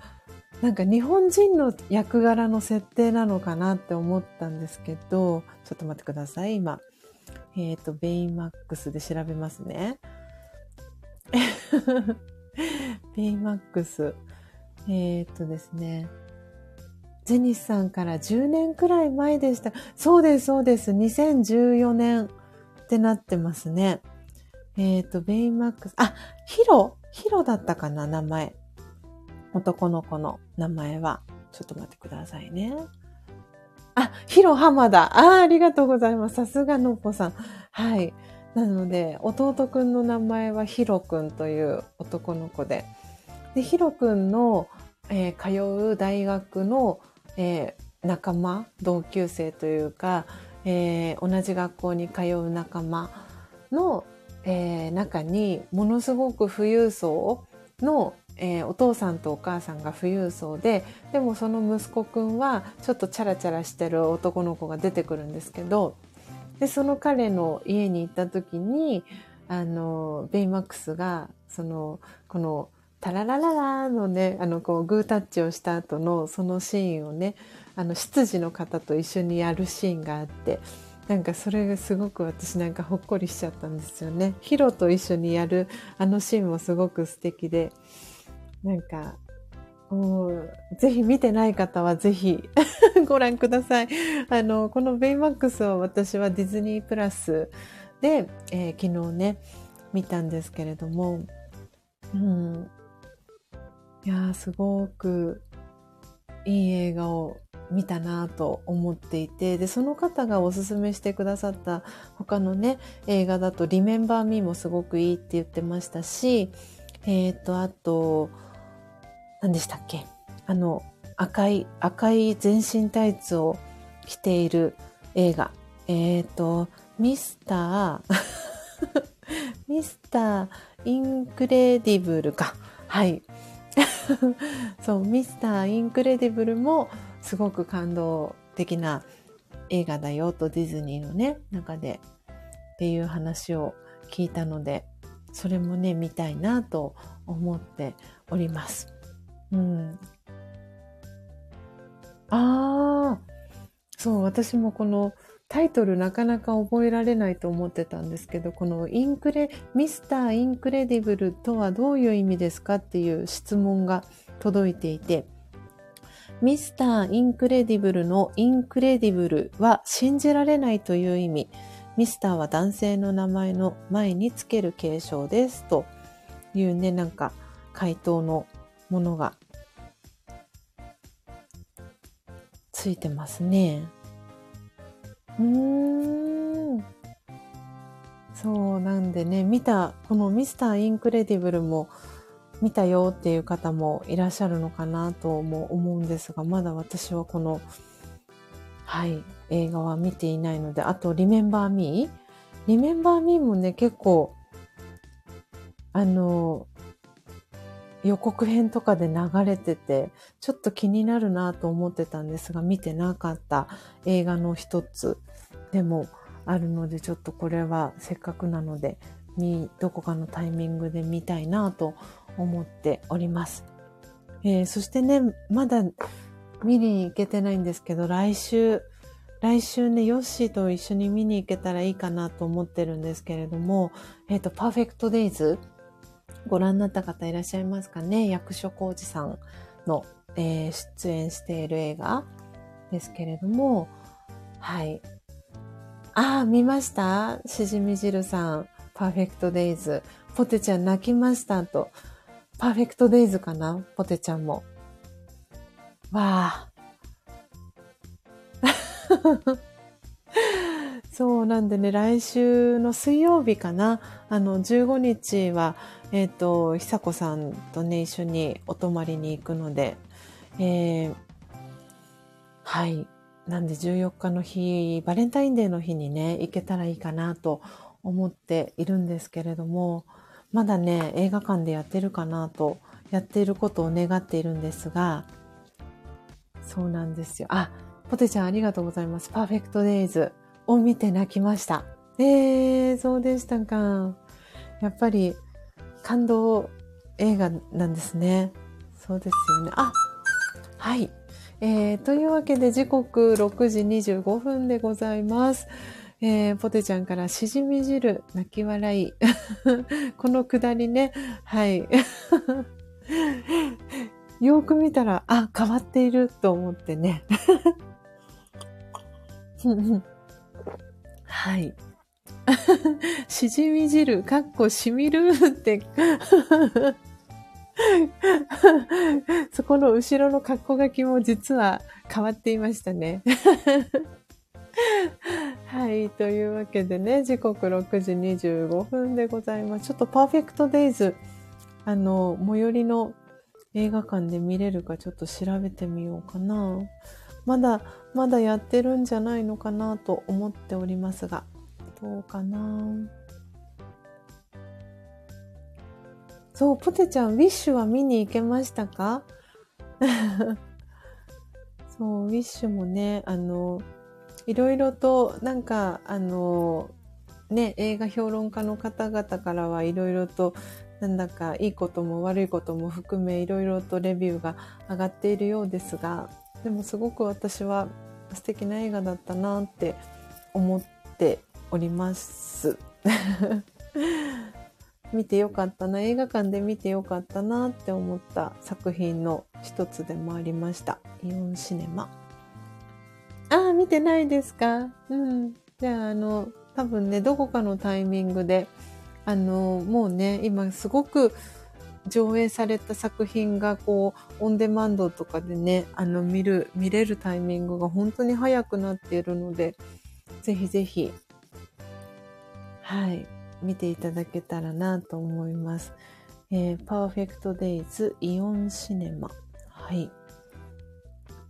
Speaker 1: なんか日本人の役柄の設定なのかなって思ったんですけど、ちょっと待ってください、今。えっ、ー、と、ベイマックスで調べますね。ベイマックス。えっ、とですね。ジェニスさんから10年くらい前でした。そうです、そうです。2014年ってなってますね。えっ、と、ベイマックス。あ、ヒロヒロだったかな、名前。男の子の名前は。ちょっと待ってくださいね。あ、ヒロハマだ。ああ、ありがとうございます。さすがのっぽさん。はい。なので、弟くんの名前はヒロくんという男の子で。で、ヒロくんの、えー、通う大学の、えー、仲間、同級生というか、えー、同じ学校に通う仲間の、え中にものすごく富裕層のえー、お父さんとお母さんが富裕層ででもその息子くんはちょっとチャラチャラしてる男の子が出てくるんですけどでその彼の家に行った時にあのベイマックスがそのこのタララララのねあのこうグータッチをした後のそのシーンをねあの執事の方と一緒にやるシーンがあってなんかそれがすごく私なんかほっこりしちゃったんですよね。ヒロと一緒にやるあのシーンもすごく素敵でなんか、ぜひ見てない方はぜひ ご覧ください。あの、このベイマックスを私はディズニープラスで、えー、昨日ね、見たんですけれども、うん。いや、すごくいい映画を見たなと思っていて、で、その方がおすすめしてくださった他のね、映画だと、リメンバーミーもすごくいいって言ってましたし、えっ、ー、と、あと、何でしたっけ？あの、赤い、赤い全身タイツを着ている映画。えっ、ー、と、ミスター ミスターインクレディブルか。はい。そう、ミスターインクレディブルもすごく感動的な映画だよとディズニーのね、中でっていう話を聞いたので、それもね、見たいなと思っております。うん。ああ、そう、私もこのタイトルなかなか覚えられないと思ってたんですけど、このインクレ、ミスターインクレディブルとはどういう意味ですかっていう質問が届いていて、ミスターインクレディブルのインクレディブルは信じられないという意味。ミスターは男性の名前の前につける敬称です。というね、なんか回答のものがついてますね。うーん。そうなんでね、見た、このミスターインクレディブルも見たよっていう方もいらっしゃるのかなとも思うんですが、まだ私はこの、はい、映画は見ていないので、あと、リメンバーミー？リメンバーミーもね、結構、あの、予告編とかで流れてて、ちょっと気になるなと思ってたんですが、見てなかった映画の一つでもあるので、ちょっとこれはせっかくなので、どこかのタイミングで見たいなと思っております。えー、そしてね、まだ見に行けてないんですけど、来週、来週ね、ヨッシーと一緒に見に行けたらいいかなと思ってるんですけれども、えっ、ー、と、パーフェクトデイズご覧になった方いらっしゃいますかね？役所広司さんの、えー、出演している映画ですけれども、はい。ああ、見ました？しじみ汁さん。パーフェクトデイズ。ポテちゃん泣きました？と。パーフェクトデイズかな？ポテちゃんも。わあ。そうなんでね、来週の水曜日かな。あの、15日は、えっ、ー、と、久子さんとね、一緒にお泊まりに行くので、えー、はい。なんで14日の日、バレンタインデーの日にね、行けたらいいかなと思っているんですけれども、まだね、映画館でやってるかなと、やっていることを願っているんですが、そうなんですよ。あ、ポテちゃんありがとうございます。パーフェクトデイズを見て泣きました。えー、そうでしたか。やっぱり感動映画なんですね。そうですよね。あ、はい。えー、というわけで時刻6時25分でございます。えー、ポテちゃんからしじみ汁、泣き笑い。このくだりね、はい。よく見たら、あ、変わっていると思ってね。はい。しじみ汁、かっこしみるって そこの後ろの格好書きも実は変わっていましたね。はい。というわけでね、時刻6時25分でございます。ちょっとパーフェクトデイズ、あの、最寄りの映画館で見れるかちょっと調べてみようかな。まだ、まだやってるんじゃないのかなと思っておりますが、どうかな？そう、ポテちゃん、ウィッシュは見に行けましたか？そう、ウィッシュもね、あの、いろいろと、なんか、あの、ね、映画評論家の方々からはいろいろと、なんだかいいことも悪いことも含めいろいろとレビューが上がっているようですが、でもすごく私は素敵な映画だったなって思っております。見てよかったな、映画館で見てよかったなって思った作品の一つでもありました。イオンシネマ。ああ、見てないですか？うん。じゃあ、あの、多分ね、どこかのタイミングで、あの、もうね、今すごく上映された作品がこう、オンデマンドとかでね、あの、見る、見れるタイミングが本当に早くなっているので、ぜひぜひ、はい、見ていただけたらなと思います。えー、パーフェクトデイズイオンシネマ。はい。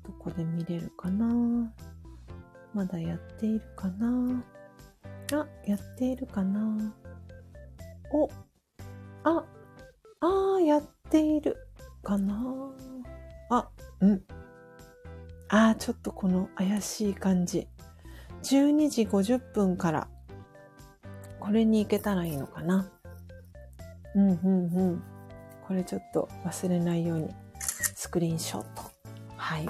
Speaker 1: どこで見れるかな？まだやっているかな？あ、やっているかな？お、あ、あー、やっているかなあ、うん。あー、ちょっとこの怪しい感じ。12時50分からこれに行けたらいいのかな。うんうんうん。これちょっと忘れないようにスクリーンショット。はい。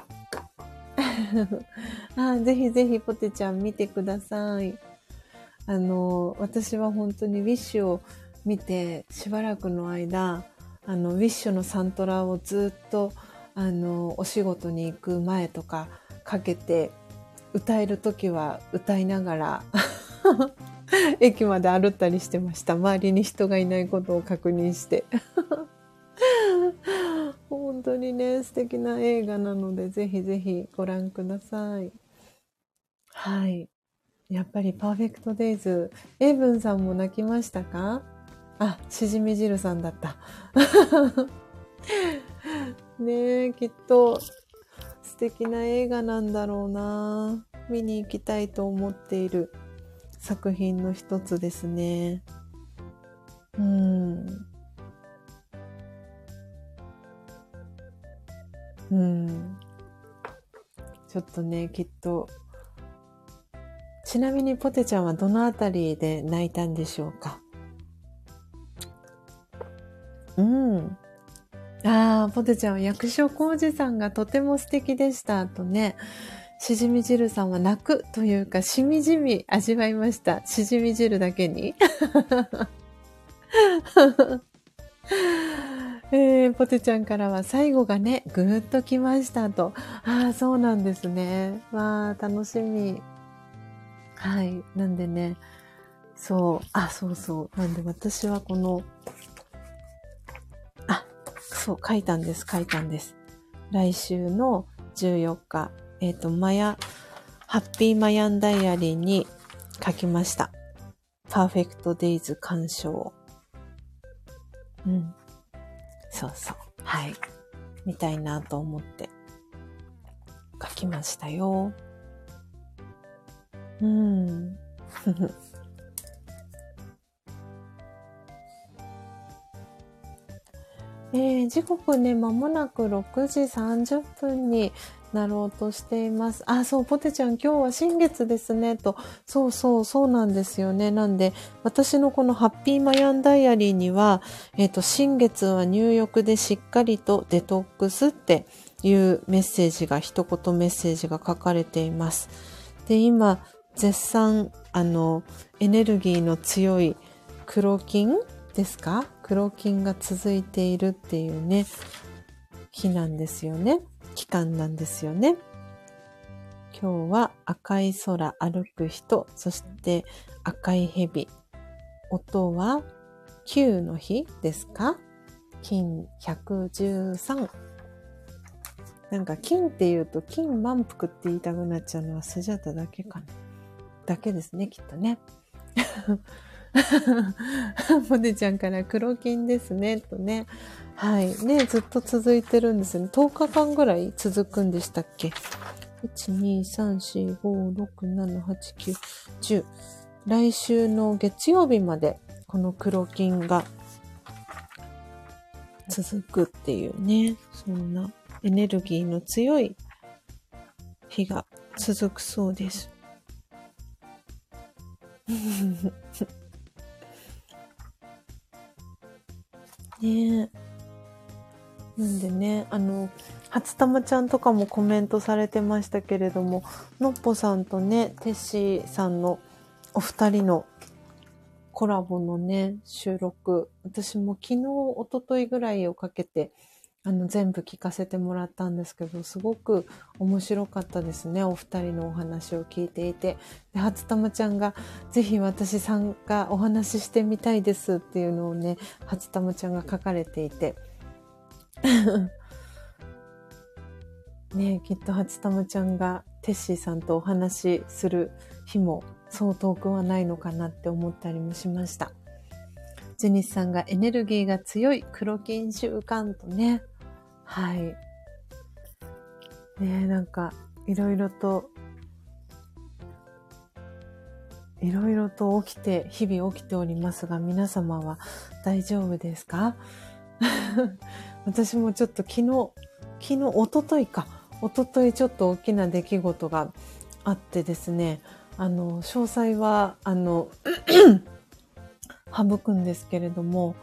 Speaker 1: あぜひぜひポテちゃん見てください。あの、私は本当にウィッシュを見てしばらくの間、あの、ウィッシュのサントラをずっと、あの、お仕事に行く前とかかけて、歌える時は歌いながら 駅まで歩ったりしてました。周りに人がいないことを確認して。本当にね、素敵な映画なので、ぜひぜひご覧ください。はい。やっぱりパーフェクトデイズ、エイブンさんも泣きましたか？あ、しじみ汁さんだった。ねえ、きっと素敵な映画なんだろうな。見に行きたいと思っている作品の一つですね。うん。うん。ちょっとね、きっと。ちなみにポテちゃんはどのあたりで泣いたんでしょうか？うん。ああ、ポテちゃんは役所広司さんがとても素敵でしたとね。しじみ汁さんは泣くというか、しみじみ味わいました。しじみ汁だけに。えー、ポテちゃんからは最後がね、ぐーっときましたと。ああ、そうなんですね。わあ、楽しみ。はい。なんでね、そう。あ、そうそう。なんで私はこの、そう、書いたんです、書いたんです。来週の14日、えっ、ー、と、マヤ、ハッピーマヤンダイアリーに書きました。パーフェクトデイズ鑑賞。うん。そうそう。はい。みたいなと思って書きましたよ。うん。えー、時刻ね、まもなく6時30分になろうとしています。あ、そう、ポテちゃん今日は新月ですね、と。そうそう、そうなんですよね。なんで、私のこのハッピーマヤンダイアリーには、えっ、ー、と、新月は入浴でしっかりとデトックスっていうメッセージが、一言メッセージが書かれています。で、今、絶賛、あの、エネルギーの強い黒金ですか？黒金が続いているっていうね、日なんですよね。期間なんですよね。今日は赤い空歩く人、そして赤い蛇。音は9の日ですか？金113。なんか金って言うと金満腹って言いたくなっちゃうのはスジャタだけかな。だけですね、きっとね。モデちゃんから黒金ですね、とね。はい。ね、ずっと続いてるんですね。10日間ぐらい続くんでしたっけ ?1、2、3、4、5、6、7、8、9、10。来週の月曜日までこの黒金が続くっていうね、そんなエネルギーの強い日が続くそうです。ね。なんでね、あの、初玉ちゃんとかもコメントされてましたけれども、のっぽさんとね、てっしーさんのお二人のコラボのね、収録、私も昨日、おとといぐらいをかけて、あの、全部聞かせてもらったんですけど、すごく面白かったですね。お二人のお話を聞いていて。で、初玉ちゃんが、ぜひ私参加お話ししてみたいですっていうのをね、初玉ちゃんが書かれていて。ねきっと初玉ちゃんがテッシーさんとお話しする日もそう遠くはないのかなって思ったりもしました。ジェニスさんがエネルギーが強い黒金習慣とね、はい。ねなんか、いろいろと、いろいろと起きて、日々起きておりますが、皆様は大丈夫ですか？私もちょっと昨日、昨日、おとといか、おとといちょっと大きな出来事があってですね、あの、詳細は、あの、省くんですけれども、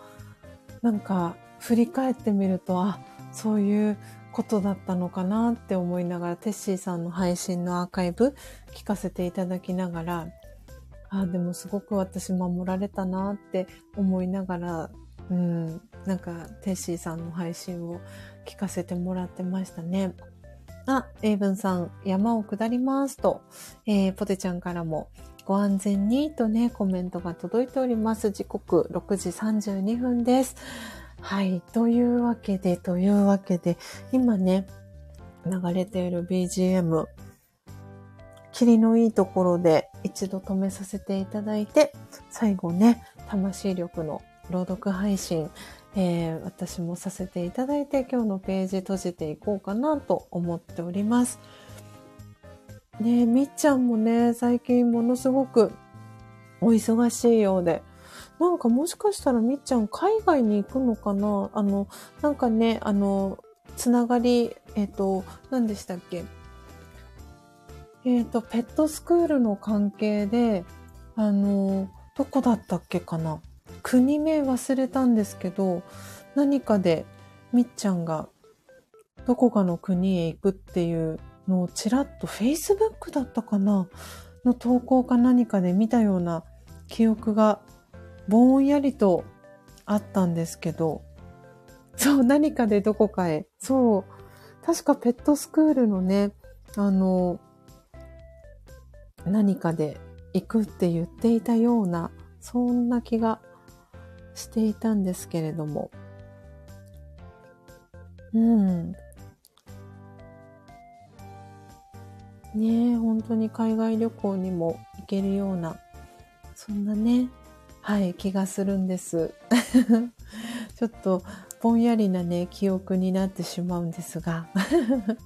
Speaker 1: なんか、振り返ってみると、あ、そういうことだったのかなって思いながら、テッシーさんの配信のアーカイブ聞かせていただきながら、あでもすごく私守られたなって思いながら、うん、なんかテッシーさんの配信を聞かせてもらってましたね。あ、エイブンさん、山を下りますと、えー、ポテちゃんからも、ご安全にとね、コメントが届いております。時刻6時32分です。はい。というわけで、というわけで、今ね、流れている BGM、霧のいいところで一度止めさせていただいて、最後ね、魂力の朗読配信、えー、私もさせていただいて、今日のページ閉じていこうかなと思っております。ねみっちゃんもね、最近ものすごくお忙しいようで、なんかもしかしたらみっちゃん海外に行くのかな？あの、なんかね、あの、つながり、えっ、ー、と、何でしたっけ？えっ、ー、と、ペットスクールの関係で、あの、どこだったっけかな？国名忘れたんですけど、何かでみっちゃんがどこかの国へ行くっていうのをちらっと Facebook だったかな？の投稿か何かで見たような記憶がぼんやりとあったんですけど、そう、何かでどこかへ、そう、確かペットスクールのね、あの、何かで行くって言っていたようなそんな気がしていたんですけれども。うん。ねえ、本当に海外旅行にも行けるような、そんなね、はい、気がするんです。ちょっとぼんやりなね、記憶になってしまうんですが。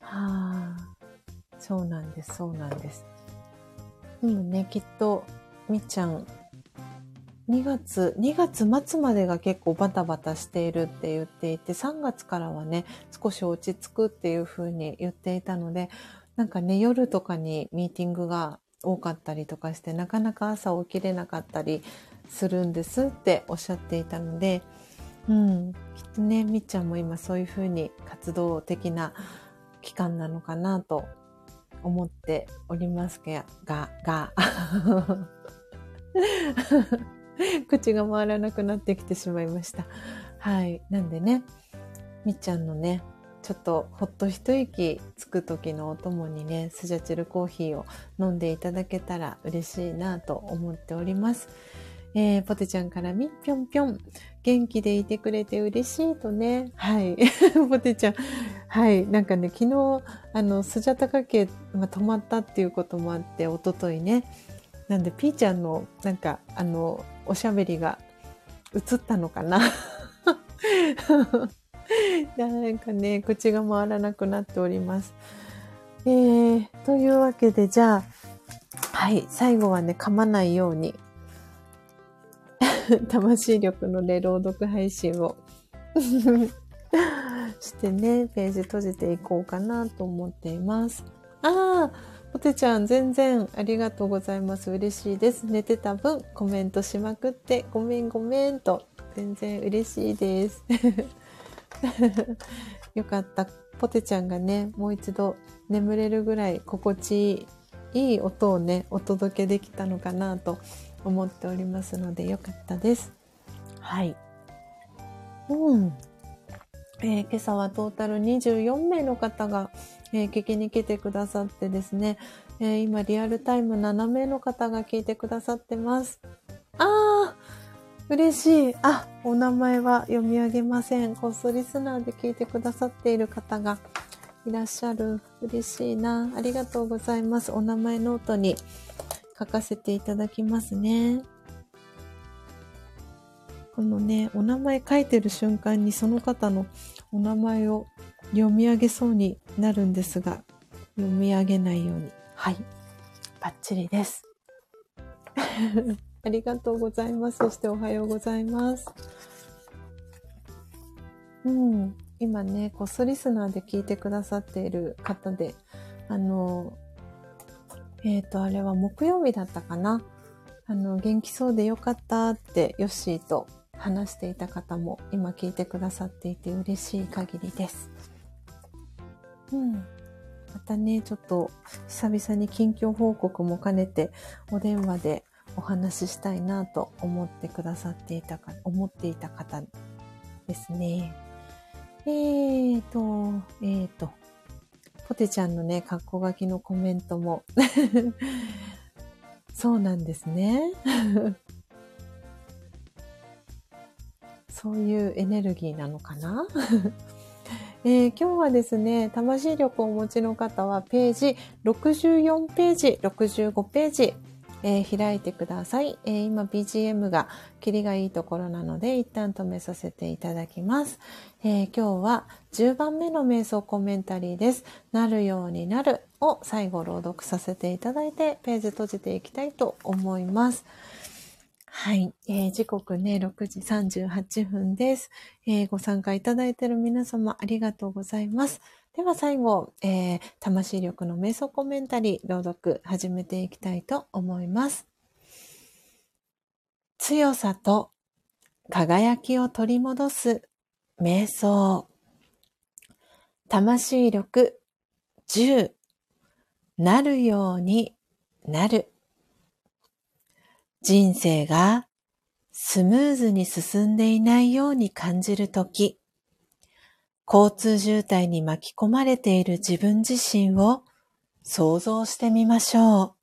Speaker 1: はあ、そうなんです、そうなんです。でもね、きっと、みっちゃん、2月、2月末までが結構バタバタしているって言っていて、3月からはね、少し落ち着くっていう風に言っていたので、なんかね、夜とかにミーティングが多かったりとかして、なかなか朝起きれなかったりするんですっておっしゃっていたので、うん、きっとね、みっちゃんも今そういうふうに活動的な期間なのかなと思っておりますが、が、が 口が回らなくなってきてしまいました。はい。なんでね、みっちゃんのね、ちょっとほっと一息つく時のお供にね、スジャチルコーヒーを飲んでいただけたら嬉しいなと思っております。えー、ポテちゃんからみぴょんぴょん。元気でいてくれて嬉しいとね。はい。ポテちゃん。はい。なんかね、昨日、あの、スジャタカ家、まあ、泊まったっていうこともあって、おとといね。なんで、ピーちゃんの、なんか、あの、おしゃべりが映ったのかな。なんかね、口が回らなくなっております。えー、というわけで、じゃあ、はい、最後はね、噛まないように、魂力のね、朗読配信を してね、ページ閉じていこうかなと思っています。ああ、ポテちゃん全然ありがとうございます。嬉しいです。寝てた分コメントしまくってごめんごめんと全然嬉しいです。よかった。ポテちゃんがね、もう一度眠れるぐらい心地いい音をね、お届けできたのかなと思っておりますのでよかったです。はい。うん。えー、今朝はトータル24名の方が、えー、聞きに来てくださってですね、えー、今リアルタイム7名の方が聞いてくださってます。あー、嬉しい。あ、お名前は読み上げません。コースリスナーで聞いてくださっている方がいらっしゃる。嬉しいな。ありがとうございます。お名前ノートに書かせていただきますね。このね、お名前書いてる瞬間にその方のお名前を読み上げそうになるんですが、読み上げないように。はい。バッチリです。ありがとうございます。そしておはようございます。うん。今ね、コスリスナーで聞いてくださっている方で、あの、えっ、ー、と、あれは木曜日だったかな。あの、元気そうでよかったってヨッシーと話していた方も今聞いてくださっていて嬉しい限りです。うん。またね、ちょっと久々に近況報告も兼ねてお電話でお話ししたいなと思ってくださっていたか、思っていた方ですね。えーと、えーと、ポテちゃんのね、格好書きのコメントも そうなんですね。そういうエネルギーなのかな、えー、今日はですね、魂力をお持ちの方はページ64ページ、65ページ、えー、開いてください、えー、今 BGM がキリがいいところなので一旦止めさせていただきます、えー、今日は10番目の瞑想コメンタリーです。なるようになるを最後朗読させていただいてページ閉じていきたいと思います。はい、えー、時刻ね、6時38分です、えー、ご参加いただいている皆様ありがとうございます。では最後、えー、魂力の瞑想コメンタリー朗読始めていきたいと思います。強さと輝きを取り戻す瞑想。魂力10なるようになる。人生がスムーズに進んでいないように感じるとき、交通渋滞に巻き込まれている自分自身を想像してみましょう。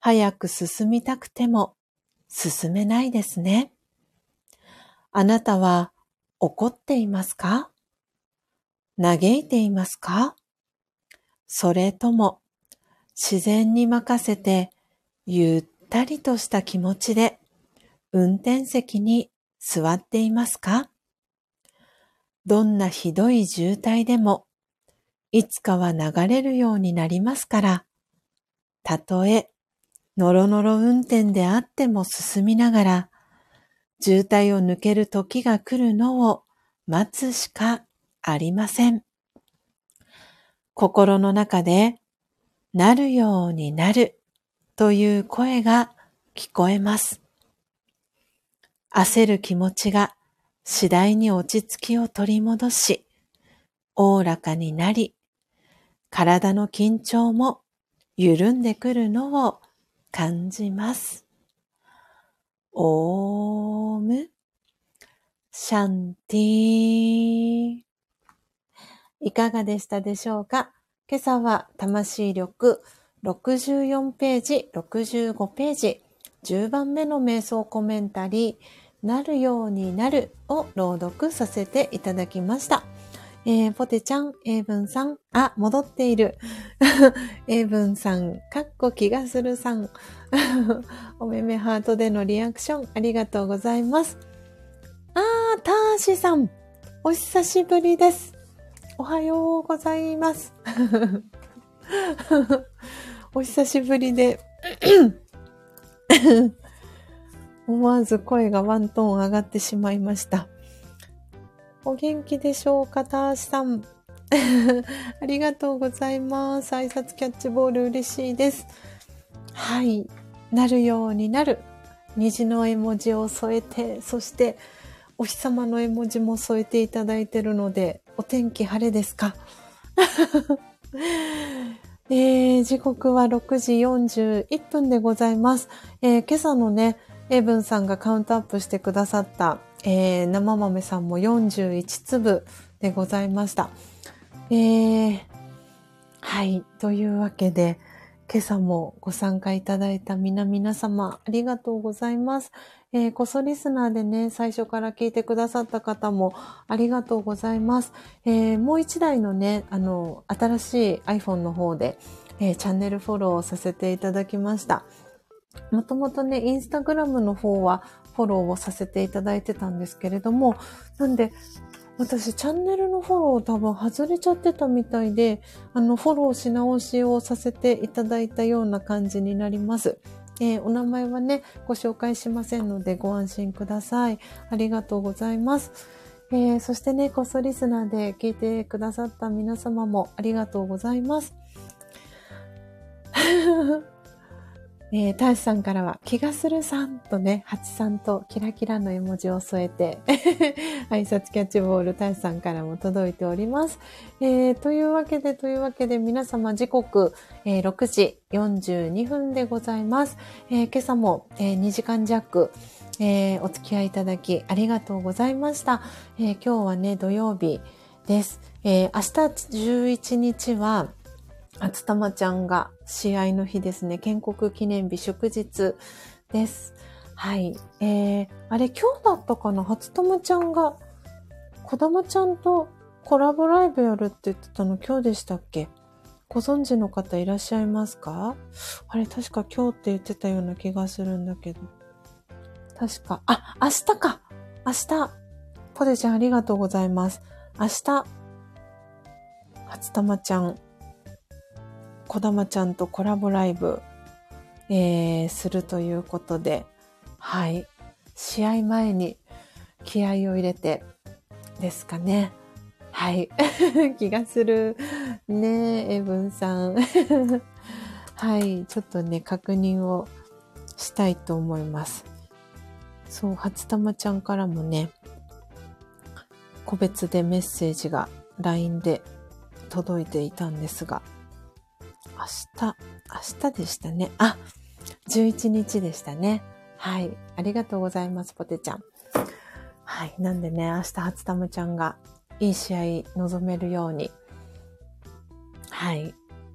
Speaker 1: 早く進みたくても進めないですね。あなたは怒っていますか？嘆いていますか？それとも自然に任せてゆったりとした気持ちで運転席に座っていますか？どんなひどい渋滞でもいつかは流れるようになりますから、たとえノロノロ運転であっても進みながら、渋滞を抜ける時が来るのを待つしかありません。心の中で、なるようになるという声が聞こえます。焦る気持ちが次第に落ち着きを取り戻し、おおらかになり、体の緊張も緩んでくるのを感じます。オーム、シャンティー。いかがでしたでしょうか？今朝は魂力64ページ、65ページ、10番目の瞑想コメンタリー、なるようになるを朗読させていただきました。えー、ポテちゃん、英文さん、あ、戻っている。英文さん、かっこ気がするさん。おめめハートでのリアクション、ありがとうございます。あー、ターシさん、お久しぶりです。おはようございます。お久しぶりで思わず声がワントーン上がってしまいました。お元気でしょうか、たーしさん。ありがとうございます。挨拶キャッチボール嬉しいです。はい。なるようになる。虹の絵文字を添えて、そしてお日様の絵文字も添えていただいているので、お天気晴れですか？えー、時刻は6時41分でございます。えー、今朝のね、エイブンさんがカウントアップしてくださったえー、生豆さんも41粒でございました。えー、はい。というわけで、今朝もご参加いただいた皆々様、ありがとうございます。えー、こそリスナーでね、最初から聞いてくださった方もありがとうございます。えー、もう一台のね、あの、新しい iPhone の方で、えー、チャンネルフォローさせていただきました。もともとね、インスタグラムの方はフォローをさせていただいてたんですけれども、なんで、私、チャンネルのフォロー多分外れちゃってたみたいで、あの、フォローし直しをさせていただいたような感じになります。えー、お名前はね、ご紹介しませんのでご安心ください。ありがとうございます。えー、そしてね、こそリスナーで聞いてくださった皆様もありがとうございます。えー、ターシさんからは、気がするさんとね、ハチさんとキラキラの絵文字を添えて 挨拶キャッチボール、ターシさんからも届いております。えー、というわけで、というわけで、皆様時刻、えー、6時42分でございます。えー、今朝も、えー、2時間弱、えー、お付き合いいただきありがとうございました。えー、今日はね、土曜日です。えー、明日11日は、つたまちゃんが試合の日ですね。建国記念日祝日です。はい。えー、あれ今日だったかな？初玉ちゃんが、こだまちゃんとコラボライブやるって言ってたの今日でしたっけ？ご存知の方いらっしゃいますか？あれ確か今日って言ってたような気がするんだけど。確か、あ、明日か明日ポテちゃんありがとうございます。明日、初玉ちゃん、こだまちゃんとコラボライブ、えー、するということで、はい。試合前に気合を入れてですかね。はい。気がする。ねえ、エブンさん。はい。ちょっとね、確認をしたいと思います。そう、初玉ちゃんからもね、個別でメッセージが LINE で届いていたんですが、明日、明日でしたね。あ、11日でしたね。はい。ありがとうございます、ポテちゃん。はい。なんでね、明日、初タムちゃんがいい試合臨めるように、はい。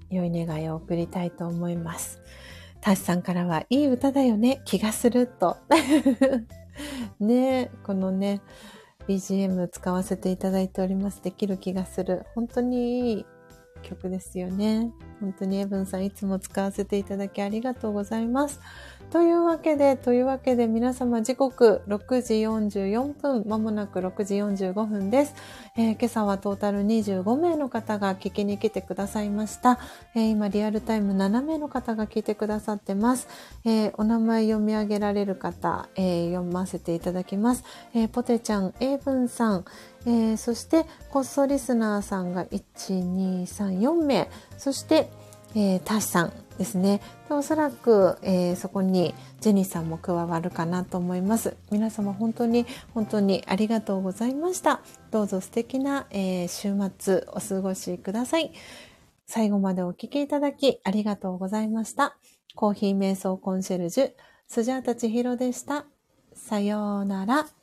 Speaker 1: 良い願いを送りたいと思います。タシさんからはいい歌だよね、気がすると。ねこのね、BGM 使わせていただいております。できる気がする。本当にいい曲ですよね。本当にエブンさんいつも使わせていただきありがとうございます。というわけで、というわけで皆様時刻6時44分、まもなく6時45分です。えー、今朝はトータル25名の方が聞きに来てくださいました。えー、今リアルタイム7名の方が聞いてくださってます。えー、お名前読み上げられる方、読ませていただきます。ポテちゃん、エイブンさん、えそしてこっそリスナーさんが1、2、3、4名、そして、えー、タシさんですね。でおそらく、えー、そこにジェニーさんも加わるかなと思います。皆様本当に本当にありがとうございました。どうぞ素敵な、えー、週末お過ごしください。最後までお聴きいただきありがとうございました。コーヒー瞑想コンシェルジュ、スジャータチヒロでした。さようなら。